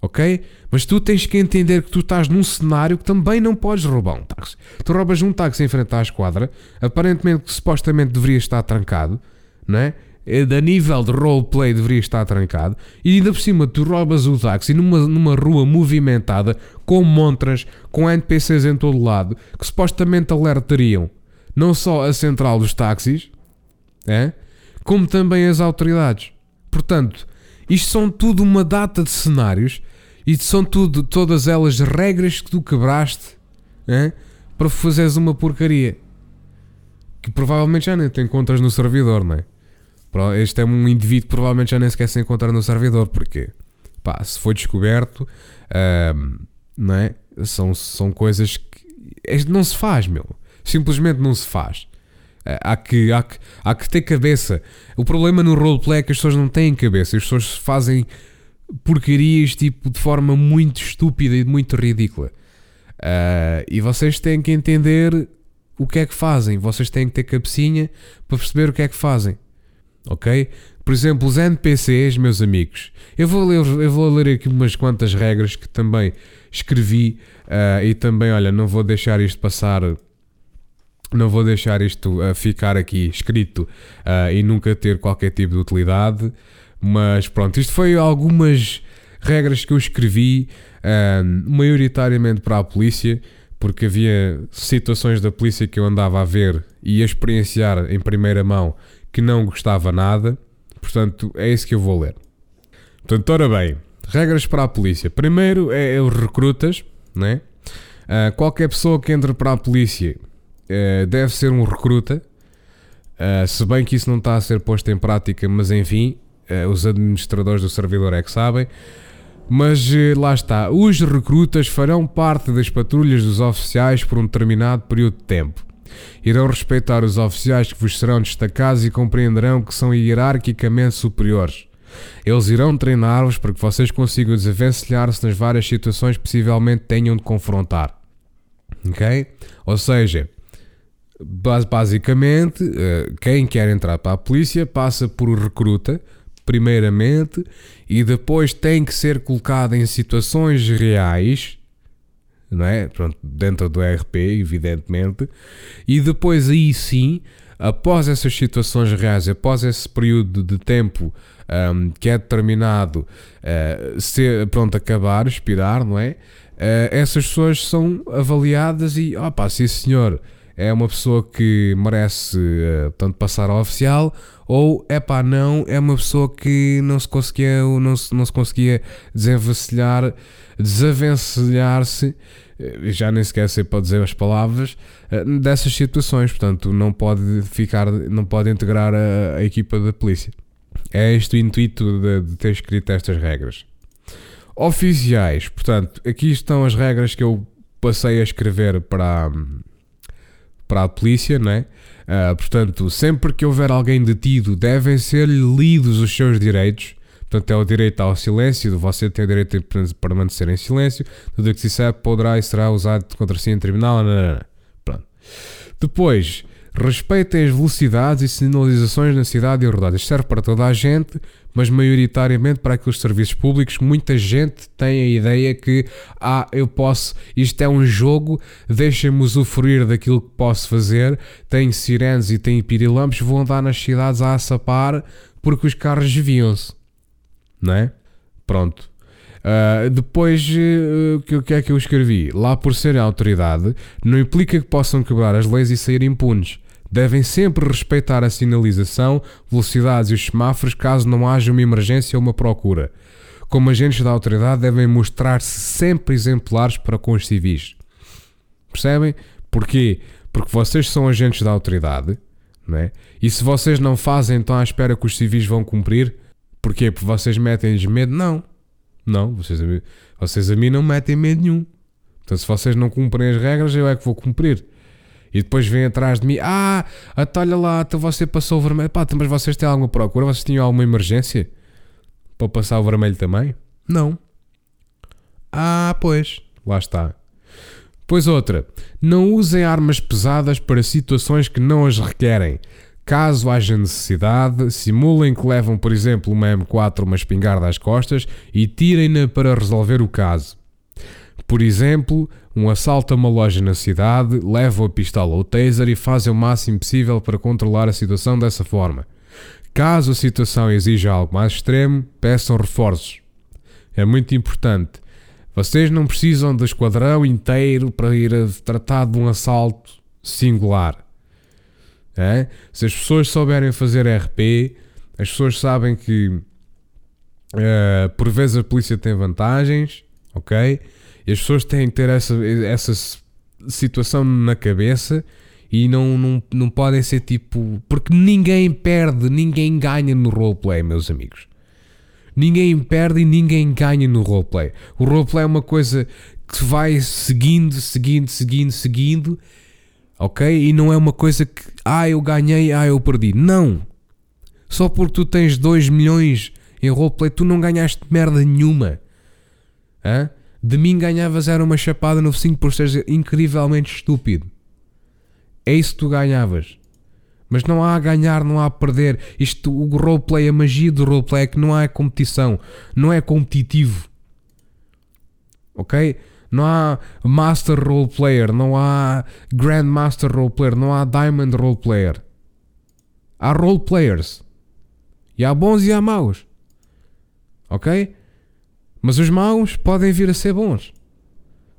ok? Mas tu tens que entender que tu estás num cenário que também não podes roubar um táxi. Tu roubas um táxi em frente à esquadra, aparentemente que supostamente deveria estar trancado, não é? A nível de roleplay deveria estar trancado, e ainda por cima tu roubas o táxi numa, numa rua movimentada, com montras, com NPCs em todo lado, que supostamente alertariam não só a central dos táxis, é? como também as autoridades. Portanto, isto são tudo uma data de cenários e são tudo, todas elas regras que tu quebraste hein, para fazeres uma porcaria que provavelmente já nem te encontras no servidor, não é? Este é um indivíduo que provavelmente já nem sequer se encontra no servidor. Porquê? Pá, se foi descoberto, uh, não é? São, são coisas que não se faz, meu. Simplesmente não se faz. Uh, há, que, há, que, há que ter cabeça. O problema no roleplay é que as pessoas não têm cabeça. As pessoas fazem porcarias tipo de forma muito estúpida e muito ridícula. Uh, e vocês têm que entender o que é que fazem. Vocês têm que ter cabecinha para perceber o que é que fazem. Ok? Por exemplo, os NPCs, meus amigos. Eu vou ler, eu vou ler aqui umas quantas regras que também escrevi uh, e também, olha, não vou deixar isto passar. Não vou deixar isto uh, ficar aqui escrito e nunca ter qualquer tipo de utilidade. Mas pronto, isto foi algumas regras que eu escrevi, maioritariamente para a polícia porque havia situações da polícia que eu andava a ver e a experienciar em primeira mão que não gostava nada. Portanto, é isso que eu vou ler. Portanto, ora bem, regras para a polícia. Primeiro é, é os recrutas, né? Uh, qualquer pessoa que entre para a polícia uh, deve ser um recruta, uh, se bem que isso não está a ser posto em prática, mas enfim, os administradores do servidor é que sabem. Mas eh, lá está, os recrutas farão parte das patrulhas dos oficiais por um determinado período de tempo. Irão respeitar os oficiais que vos serão destacados e compreenderão que são hierarquicamente superiores. Eles irão treinar-vos para que vocês consigam desenvencilhar-se nas várias situações que possivelmente tenham de confrontar. Ok? Ou seja, basicamente, eh, quem quer entrar para a polícia passa por recruta, primeiramente, e depois tem que ser colocado em situações reais, não é? Pronto, dentro do RP, evidentemente, e depois aí sim, após essas situações reais, após esse período de tempo um, que é determinado uh, ser, pronto, acabar, expirar, não é? Uh, essas pessoas são avaliadas e, opá, sim senhor, é uma pessoa que merece uh, tanto passar ao oficial ou é pá, não, é uma pessoa que não se conseguia, não se, não se conseguia desenvencilhar, desavencilhar-se, eh, já nem sequer sei para dizer as palavras, uh, dessas situações, portanto não pode ficar, não pode integrar a, a equipa da polícia. É este o intuito de, de ter escrito estas regras. Oficiais, portanto, aqui estão as regras que eu passei a escrever para, para a polícia, não é? Uh, portanto, sempre que houver alguém detido, devem ser lidos os seus direitos. Portanto, é o direito ao silêncio, você tem o direito de permanecer em silêncio, tudo o que se sabe poderá e será usado contra si em tribunal. Não, não, não. Pronto. Depois, respeitem as velocidades e sinalizações na cidade e. Isto serve para toda a gente, mas maioritariamente para aqueles serviços públicos. Muita gente tem a ideia que, ah, eu posso, isto é um jogo, deixa-me usufruir daquilo que posso fazer. Tem sirenes e tem pirilampos, vou andar nas cidades a assapar porque os carros desviam-se, não é? Pronto. Uh, depois, uh, o que é que eu escrevi? Lá por serem autoridade, não implica que possam quebrar as leis e sair impunes. Devem sempre respeitar a sinalização, velocidades e os semáforos caso não haja uma emergência ou uma procura. Como agentes da autoridade, devem mostrar-se sempre exemplares para com os civis. Percebem? Porquê? Porque vocês são agentes da autoridade, não é? E se vocês não fazem, então à espera que os civis vão cumprir? Porquê? Porque vocês metem-lhes medo? Não. Não, vocês, vocês a mim não metem medo nenhum. Então, se vocês não cumprem as regras, eu é que vou cumprir. E depois vem atrás de mim: Ah, até olha lá, até você passou o vermelho. Pá, mas vocês têm alguma procura? Vocês tinham alguma emergência para passar o vermelho também? Não. Ah, pois, lá está. Pois outra, não usem armas pesadas para situações que não as requerem. Caso haja necessidade, simulem que levam, por exemplo, uma M4 ou uma espingarda às costas e tirem-na para resolver o caso. Por exemplo, um assalto a uma loja na cidade, levam a pistola ou taser e fazem o máximo possível para controlar a situação dessa forma. Caso a situação exija algo mais extremo, peçam reforços. É muito importante. Vocês não precisam do esquadrão inteiro para ir a tratar de um assalto singular. É? Se as pessoas souberem fazer RP, as pessoas sabem que uh, por vezes a polícia tem vantagens, ok? As pessoas têm que ter essa, essa situação na cabeça e não, não, não podem ser tipo. Porque ninguém perde, ninguém ganha no roleplay, meus amigos. Ninguém perde e ninguém ganha no roleplay. O roleplay é uma coisa que vai seguindo, seguindo, seguindo, seguindo, ok? E não é uma coisa que, ah, eu ganhei, ah, eu perdi. Não! Só porque tu tens 2 milhões em roleplay, tu não ganhaste merda nenhuma. Hã? De mim ganhavas era uma chapada no 5 por seres incrivelmente estúpido. É isso que tu ganhavas. Mas não há a ganhar, não há a perder. Isto, o roleplay, a magia do roleplay é que não há competição. Não é competitivo. Ok? Não há Master Roleplayer, não há Grandmaster Roleplayer, não há Diamond Roleplayer. Há roleplayers. E há bons e há maus. Ok? Mas os maus podem vir a ser bons.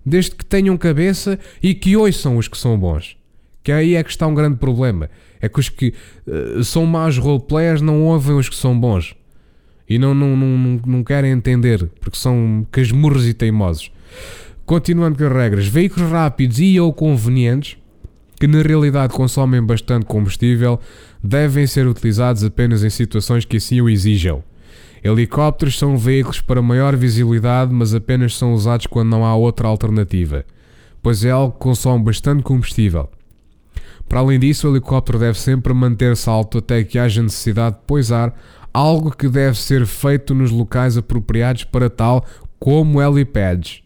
Desde que tenham cabeça e que ouçam os que são bons. Que aí é que está um grande problema. É que os que uh, são maus roleplayers não ouvem os que são bons. E não, não, não, não querem entender, porque são casmurros e teimosos. Continuando com as regras, veículos rápidos e ou convenientes, que na realidade consomem bastante combustível, devem ser utilizados apenas em situações que assim o exijam. Helicópteros são veículos para maior visibilidade, mas apenas são usados quando não há outra alternativa, pois é algo que consome bastante combustível. Para além disso, o helicóptero deve sempre manter-se alto até que haja necessidade de pousar, algo que deve ser feito nos locais apropriados para tal, como helipads.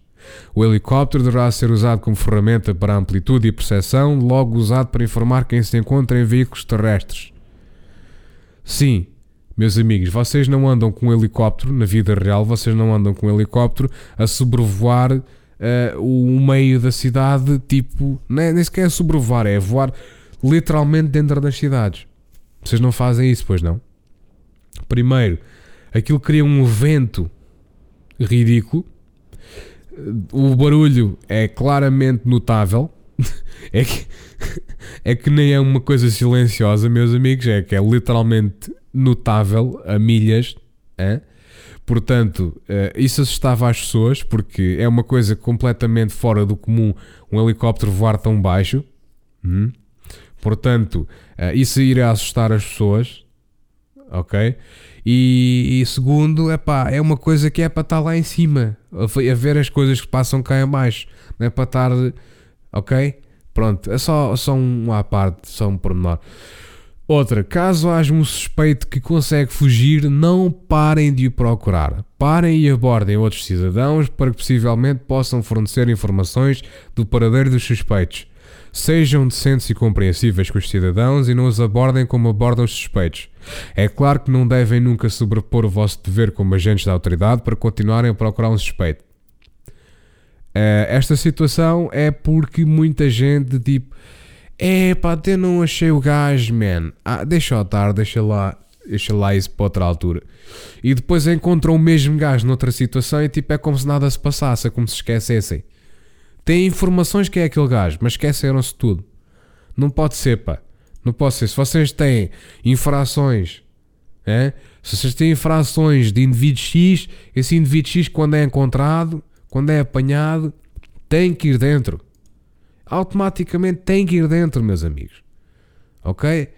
O helicóptero deverá ser usado como ferramenta para amplitude e percepção, logo usado para informar quem se encontra em veículos terrestres. Sim, meus amigos, vocês não andam com um helicóptero na vida real, vocês não andam com um helicóptero a sobrevoar uh, o meio da cidade, tipo, nem, nem sequer a sobrevoar, é voar literalmente dentro das cidades. Vocês não fazem isso, pois não? Primeiro, aquilo cria um vento ridículo. O barulho é claramente notável. é, que, é que nem é uma coisa silenciosa, meus amigos. É que é literalmente notável a milhas. Hein? Portanto, isso assustava as pessoas porque é uma coisa completamente fora do comum um helicóptero voar tão baixo. Hum? Portanto, isso iria assustar as pessoas ok? E, e, segundo, epá, é uma coisa que é para estar lá em cima, a, ver as coisas que passam cá em baixo, não é para estar, ok? Pronto, é só, só um à parte, só um pormenor. Outra, caso haja um suspeito que consegue fugir, não parem de o procurar. Parem e abordem outros cidadãos para que possivelmente possam fornecer informações do paradeiro dos suspeitos. Sejam decentes e compreensíveis com os cidadãos e não os abordem como abordam os suspeitos. É claro que não devem nunca sobrepor o vosso dever como agentes da autoridade para continuarem a procurar um suspeito. Uh, esta situação é porque muita gente tipo é pá, eu não achei o gajo, man. Ah, deixa estar, deixa lá, deixa lá isso para outra altura. E depois encontram o mesmo gajo noutra situação e tipo é como se nada se passasse, é como se esquecessem. Têm informações que é aquele gajo, mas esqueceram-se tudo. Não pode ser, pá. Não pode ser. Se vocês têm infrações, é? se vocês têm infrações de indivíduo X, esse indivíduo X, quando é encontrado, quando é apanhado, tem que ir dentro. Automaticamente tem que ir dentro, meus amigos. Ok?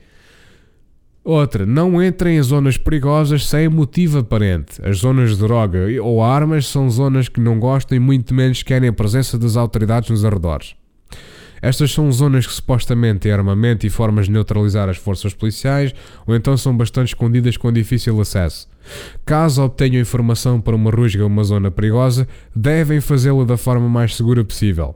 Outra, não entrem em zonas perigosas sem motivo aparente. As zonas de droga ou armas são zonas que não gostam e muito menos querem a presença das autoridades nos arredores. Estas são zonas que supostamente têm armamento e formas de neutralizar as forças policiais, ou então são bastante escondidas com difícil acesso. Caso obtenham informação para uma rusga ou uma zona perigosa, devem fazê-lo da forma mais segura possível.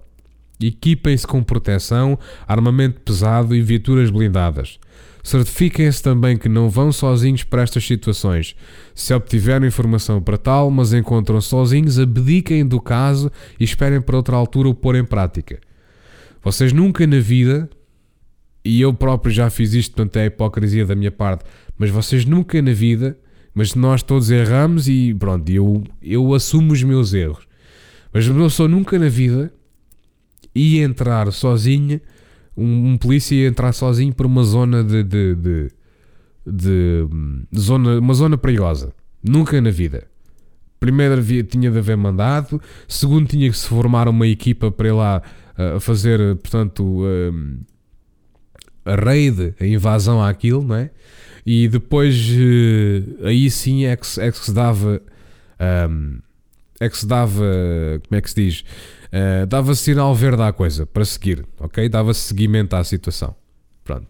Equipem-se com proteção, armamento pesado e viaturas blindadas. Certifiquem-se também que não vão sozinhos para estas situações. Se obtiverem informação para tal, mas encontram sozinhos, abdiquem do caso e esperem para outra altura o pôr em prática. Vocês nunca na vida, e eu próprio já fiz isto, portanto é a hipocrisia da minha parte, mas vocês nunca na vida, mas nós todos erramos e pronto, eu, eu assumo os meus erros. Mas eu sou nunca na vida ia entrar sozinha um, um polícia ia entrar sozinho por uma zona de, de, de, de, zona, uma zona perigosa. Nunca na vida. Primeiro havia, tinha de haver mandado, segundo tinha que se formar uma equipa para ir lá uh, fazer, portanto, uh, a raid, a invasão àquilo, não é? E depois uh, aí sim é que, é que se dava. Um, é que se dava. Como é que se diz? Uh, dava sinal verde à coisa para seguir, ok? Dava seguimento à situação. Pronto.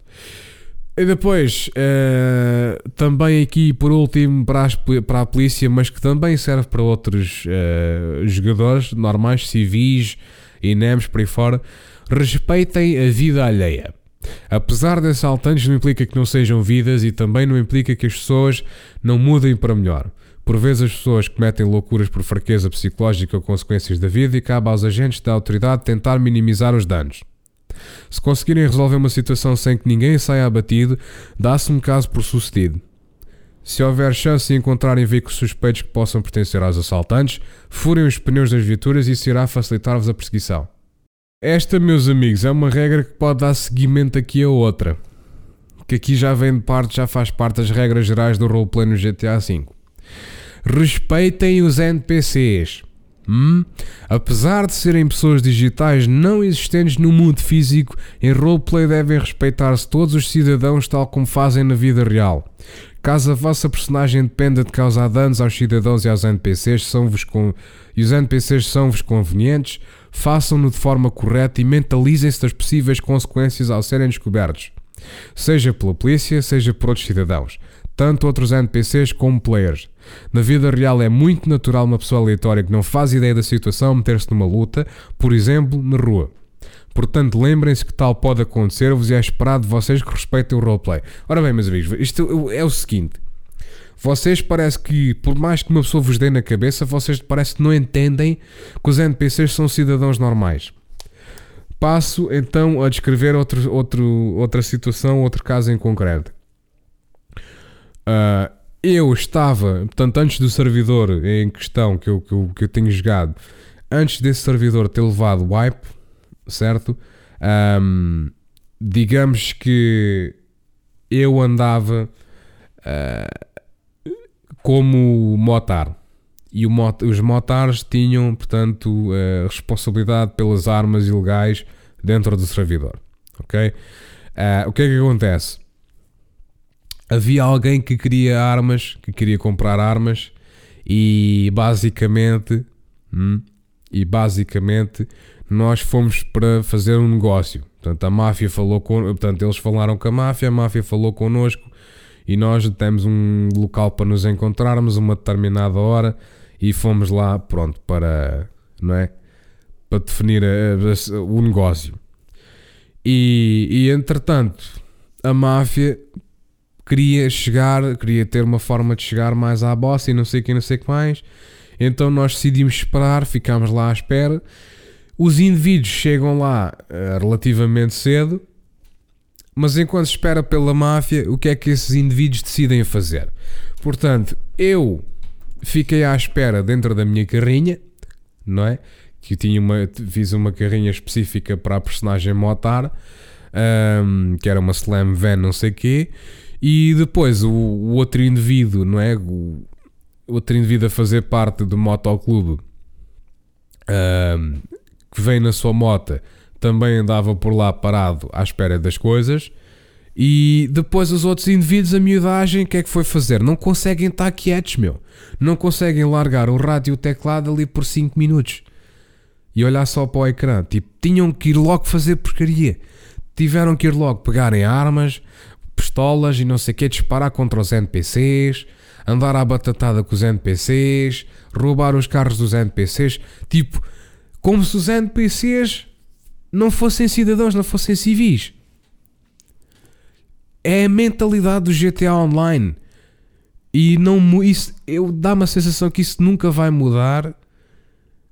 E depois, uh, também aqui por último para, as, para a polícia, mas que também serve para outros uh, jogadores normais, civis, INEMs, por aí fora, respeitem a vida alheia. Apesar de assaltantes não implica que não sejam vidas e também não implica que as pessoas não mudem para melhor. Por vezes as pessoas cometem loucuras por fraqueza psicológica ou consequências da vida e cabe aos agentes da autoridade tentar minimizar os danos. Se conseguirem resolver uma situação sem que ninguém saia abatido, dá-se um caso por sucedido. Se houver chance de encontrarem veículos suspeitos que possam pertencer aos assaltantes, furem os pneus das viaturas e isso irá facilitar-vos a perseguição. Esta, meus amigos, é uma regra que pode dar seguimento aqui a outra. Que aqui já vem de parte, já faz parte das regras gerais do roleplay no GTA V. Respeitem os NPCs. Hum? Apesar de serem pessoas digitais não existentes no mundo físico, em roleplay devem respeitar-se todos os cidadãos tal como fazem na vida real. Caso a vossa personagem dependa de causar danos aos cidadãos e aos NPCs, são com... e os NPCs são-vos convenientes, façam-no de forma correta e mentalizem-se das possíveis consequências ao serem descobertos, seja pela polícia, seja por outros cidadãos tanto outros NPCs como players. Na vida real é muito natural uma pessoa aleatória que não faz ideia da situação meter-se numa luta, por exemplo, na rua. Portanto, lembrem-se que tal pode acontecer-vos e é esperado de vocês que respeitem o roleplay. Ora bem, meus amigos, isto é o seguinte. Vocês parece que, por mais que uma pessoa vos dê na cabeça, vocês parece que não entendem que os NPCs são cidadãos normais. Passo então a descrever outro, outro, outra situação, outro caso em concreto. Uh, eu estava, portanto, antes do servidor em questão que eu, que eu, que eu tenho jogado, antes desse servidor ter levado wipe, certo? Um, digamos que eu andava uh, como motar. E mot os motares tinham, portanto, a responsabilidade pelas armas ilegais dentro do servidor. Ok? Uh, o que é que acontece? Havia alguém que queria armas, que queria comprar armas e basicamente, hum, e basicamente nós fomos para fazer um negócio. Portanto, a máfia falou com, portanto, eles falaram com a máfia, a máfia falou connosco e nós temos um local para nos encontrarmos uma determinada hora e fomos lá, pronto, para, não é? Para definir a, a, o negócio. E, e entretanto, a máfia queria chegar, queria ter uma forma de chegar mais à bossa e não sei o que, não sei o que mais. Então nós decidimos esperar, ficámos lá à espera. Os indivíduos chegam lá uh, relativamente cedo, mas enquanto se espera pela máfia, o que é que esses indivíduos decidem fazer? Portanto, eu fiquei à espera dentro da minha carrinha, não é? Que tinha uma, fiz uma carrinha específica para a personagem Motar, um, que era uma Slam Van, não sei quê. E depois o, o outro indivíduo, não é? O, outro indivíduo a fazer parte do motoclube uh, que vem na sua moto também andava por lá parado à espera das coisas. E depois os outros indivíduos, a miudagem, o que é que foi fazer? Não conseguem estar quietos, meu. Não conseguem largar o rádio e o teclado ali por 5 minutos. E olhar só para o ecrã. Tipo, tinham que ir logo fazer porcaria. Tiveram que ir logo pegarem armas, pistolas e não sei o que, disparar contra os NPCs, andar à batatada com os NPCs, roubar os carros dos NPCs, tipo, como se os NPCs não fossem cidadãos, não fossem civis. É a mentalidade do GTA Online. E não isso, eu dá-me a sensação que isso nunca vai mudar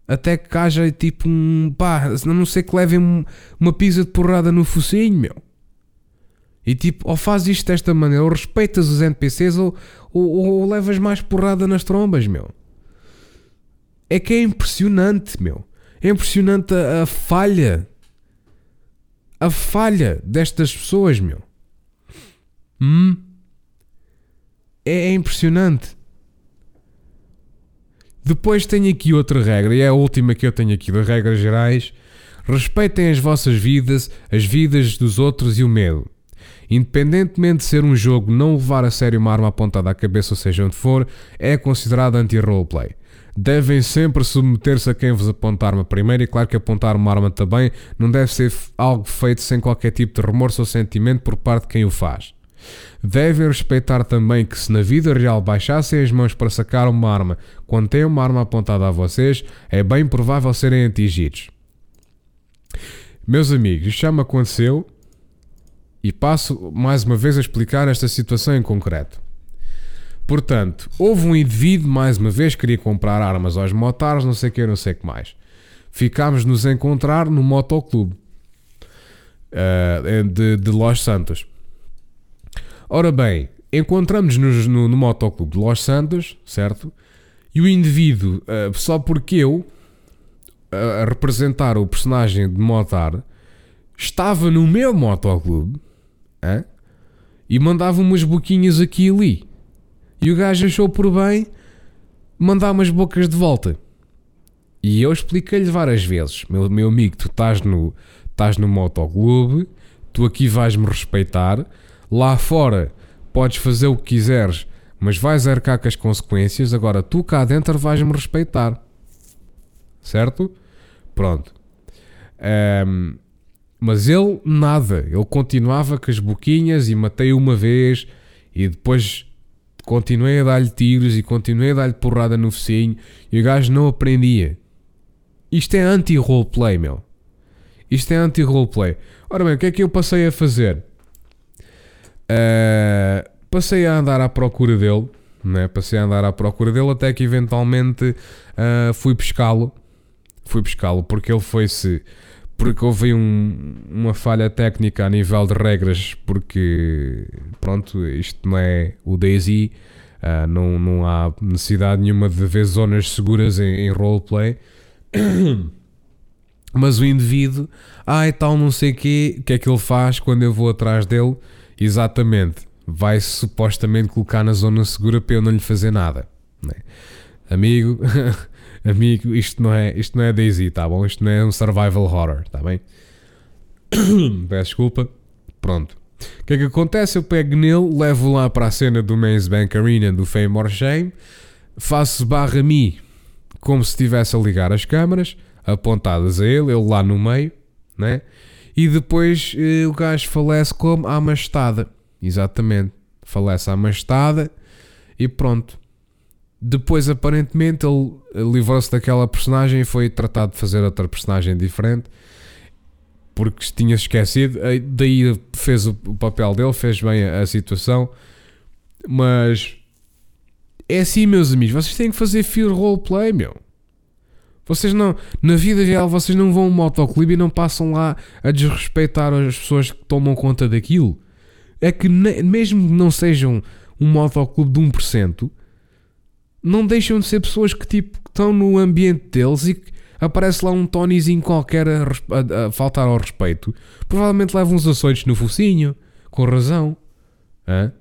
até que haja tipo um pá, não sei que levem uma pizza de porrada no focinho, meu. E tipo, ou faz isto desta maneira, ou respeitas os NPCs, ou, ou, ou levas mais porrada nas trombas, meu. É que é impressionante, meu. É impressionante a, a falha. A falha destas pessoas, meu. Hum? É, é impressionante. Depois tenho aqui outra regra, e é a última que eu tenho aqui, das regras gerais. Respeitem as vossas vidas, as vidas dos outros e o medo. Independentemente de ser um jogo não levar a sério uma arma apontada à cabeça, ou seja onde for, é considerado anti-roleplay. Devem sempre submeter-se a quem vos apontar arma primeiro, e claro que apontar uma arma também não deve ser algo feito sem qualquer tipo de remorso ou sentimento por parte de quem o faz. Devem respeitar também que se na vida real baixassem as mãos para sacar uma arma quando têm uma arma apontada a vocês, é bem provável serem atingidos. Meus amigos, isto já me aconteceu e passo mais uma vez a explicar esta situação em concreto. Portanto, houve um indivíduo, mais uma vez, que queria comprar armas aos motares, não sei o que, não sei o que mais. Ficámos nos encontrar no motoclube uh, de, de Los Santos. Ora bem, encontramos-nos no, no motoclube de Los Santos, certo? E o indivíduo, uh, só porque eu, a representar o personagem de Motar, estava no meu motoclube e mandava umas boquinhas aqui e ali. E o gajo achou por bem mandar umas bocas de volta. E eu expliquei-lhe várias vezes: meu, meu amigo, tu estás no, estás no motoclube, tu aqui vais-me respeitar, lá fora podes fazer o que quiseres, mas vais arcar com as consequências, agora tu cá dentro vais-me respeitar. Certo? Pronto. Um, mas ele nada, ele continuava com as boquinhas e matei uma vez e depois continuei a dar-lhe tiros e continuei a dar-lhe porrada no focinho e o gajo não aprendia. Isto é anti-roleplay, meu. Isto é anti-roleplay. Ora bem, o que é que eu passei a fazer? Uh, passei a andar à procura dele, né? passei a andar à procura dele até que eventualmente uh, fui pescá-lo fui pescá-lo porque ele foi-se. Porque houve um, uma falha técnica a nível de regras, porque pronto, isto não é o Daisy, uh, não, não há necessidade nenhuma de haver zonas seguras em, em roleplay. Mas o indivíduo, ah, e tal, não sei o quê, o que é que ele faz quando eu vou atrás dele? Exatamente, vai supostamente colocar na zona segura para eu não lhe fazer nada. Né? Amigo, amigo, isto não é, isto não é Daisy, tá bom? Isto não é um survival horror, tá bem? Peço desculpa. Pronto. O que é que acontece? Eu pego nele, levo lá para a cena do Maze Bank Arena do Fame or Shame, faço barra mi como se estivesse a ligar as câmaras apontadas a ele, ele lá no meio, né? E depois eh, o gajo falece como a mastada. Exatamente. Falece a mastada e pronto. Depois, aparentemente, ele livrou-se daquela personagem e foi tratado de fazer outra personagem diferente porque tinha esquecido. Daí fez o papel dele, fez bem a, situação. Mas é assim, meus amigos, vocês têm que fazer fear roleplay, meu. Vocês não, na vida real, vocês não vão a um e não passam lá a desrespeitar as pessoas que tomam conta daquilo. É que mesmo que não sejam um motoclube de 1%, não deixam de ser pessoas que tipo estão no ambiente deles e aparece lá um Tonyzinho qualquer a, a, a, faltar ao respeito. Provavelmente leva uns açoites no focinho, com razão. Hã?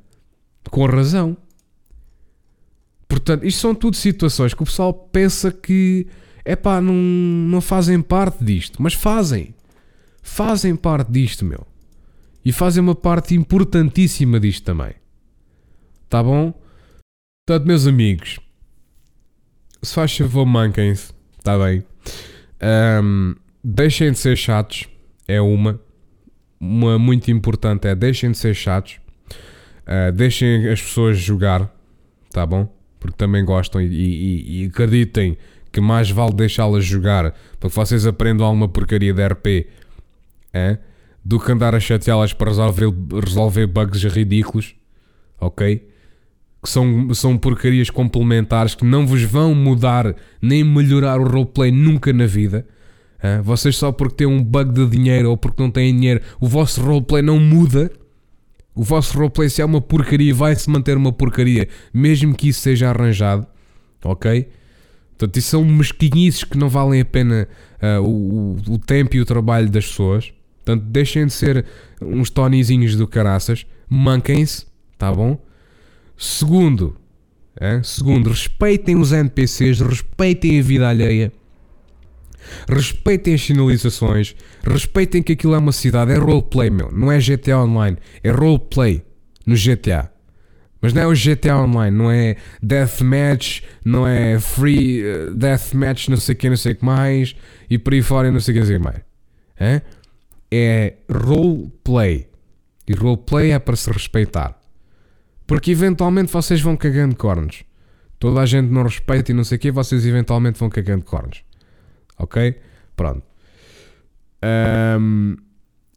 Com razão. Portanto, isto são tudo situações que o pessoal pensa que é pá, não, não fazem parte disto, mas fazem. Fazem parte disto, meu. E fazem uma parte importantíssima disto também. Tá bom? Portanto, meus amigos, se faz favor, manquem-se, está bem? Um, deixem de ser chatos, é uma. Uma muito importante é deixem de ser chatos. Uh, deixem as pessoas jogar, tá bom? Porque também gostam e, e, e acreditem que mais vale deixá-las jogar para que vocês aprendam alguma porcaria de RP é? do que andar a chateá-las para resolver, resolver bugs ridículos, ok? Que são, são porcarias complementares que não vos vão mudar nem melhorar o roleplay nunca na vida. Vocês só porque têm um bug de dinheiro ou porque não têm dinheiro, o vosso roleplay não muda. O vosso roleplay, se é uma porcaria, vai se manter uma porcaria, mesmo que isso seja arranjado. Ok? Portanto, isso são mesquinhices que não valem a pena o, o, o tempo e o trabalho das pessoas. Portanto, deixem de ser uns tonizinhos do caraças, manquem-se, tá bom? Segundo, segundo, respeitem os NPCs, respeitem a vida alheia. Respeitem as sinalizações, respeitem que aquilo é uma cidade, é roleplay, meu. Não é GTA Online, é roleplay no GTA. Mas não é o GTA Online, não é Deathmatch, não é Free uh, Deathmatch, não sei o que, não sei o que mais, e por aí fora, não sei o que, não sei o que mais. É, é roleplay. E roleplay é para se respeitar. Porque eventualmente vocês vão cagando cornos. Toda a gente não respeita e não sei o que, vocês eventualmente vão cagando cornos. Ok? Pronto. Um,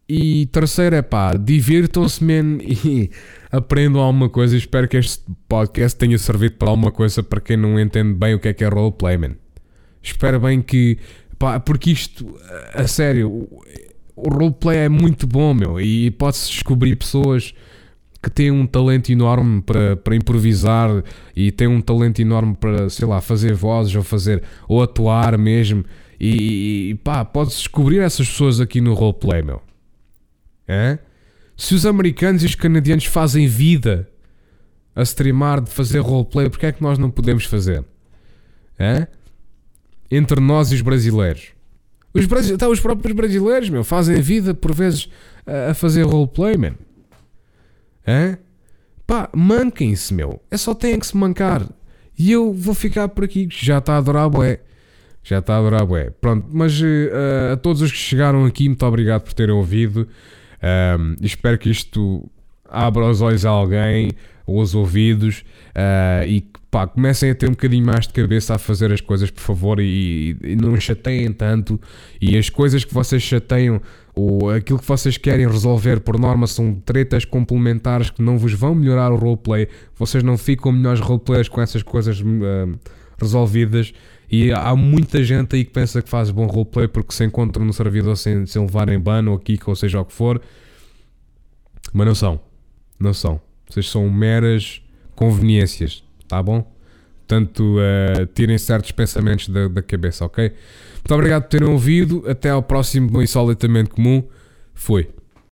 e terceiro é pá, divirtam-se, man, e aprendam alguma coisa. Espero que este podcast tenha servido para alguma coisa para quem não entende bem o que é que é roleplay, man. Espero bem que, pá, porque isto, a sério, o roleplay é muito bom, meu, e pode-se descobrir pessoas que têm um talento enorme para, para improvisar e têm um talento enorme para, sei lá, fazer vozes ou fazer, ou atuar mesmo. E, e pá, pode-se descobrir essas pessoas aqui no roleplay, meu. É? Se os americanos e os canadianos fazem vida a streamar de fazer roleplay, porque é que nós não podemos fazer? É? Entre nós e os brasileiros. Os, tá, os próprios brasileiros, meu, fazem vida por vezes a, a fazer roleplay, man. É? Pá, manquem-se, meu. É só têm que se mancar. E eu vou ficar por aqui, já está a adorar bué. Já está a adorar bué. Pronto, mas uh, a todos os que chegaram aqui, muito obrigado por terem ouvido. Um, espero que isto abra os olhos a alguém, ou os ouvidos, uh, e que pá, comecem a ter um bocadinho mais de cabeça a fazer as coisas, por favor, e, e não chateiem tanto. E as coisas que vocês chateiam, ou aquilo que vocês querem resolver, por norma, são tretas complementares que não vos vão melhorar o roleplay. Vocês não ficam melhores roleplayers com essas coisas uh, resolvidas. E há muita gente aí que pensa que faz bom roleplay porque se encontra no servidor sem, sem levarem ban ou kick ou seja o que for. Mas não são. Não são. Vocês são meras conveniências. Tá bom? Portanto, uh, tirem certos pensamentos da, da cabeça, ok? Muito obrigado por terem ouvido. Até ao próximo Insolitamente Comum. Foi.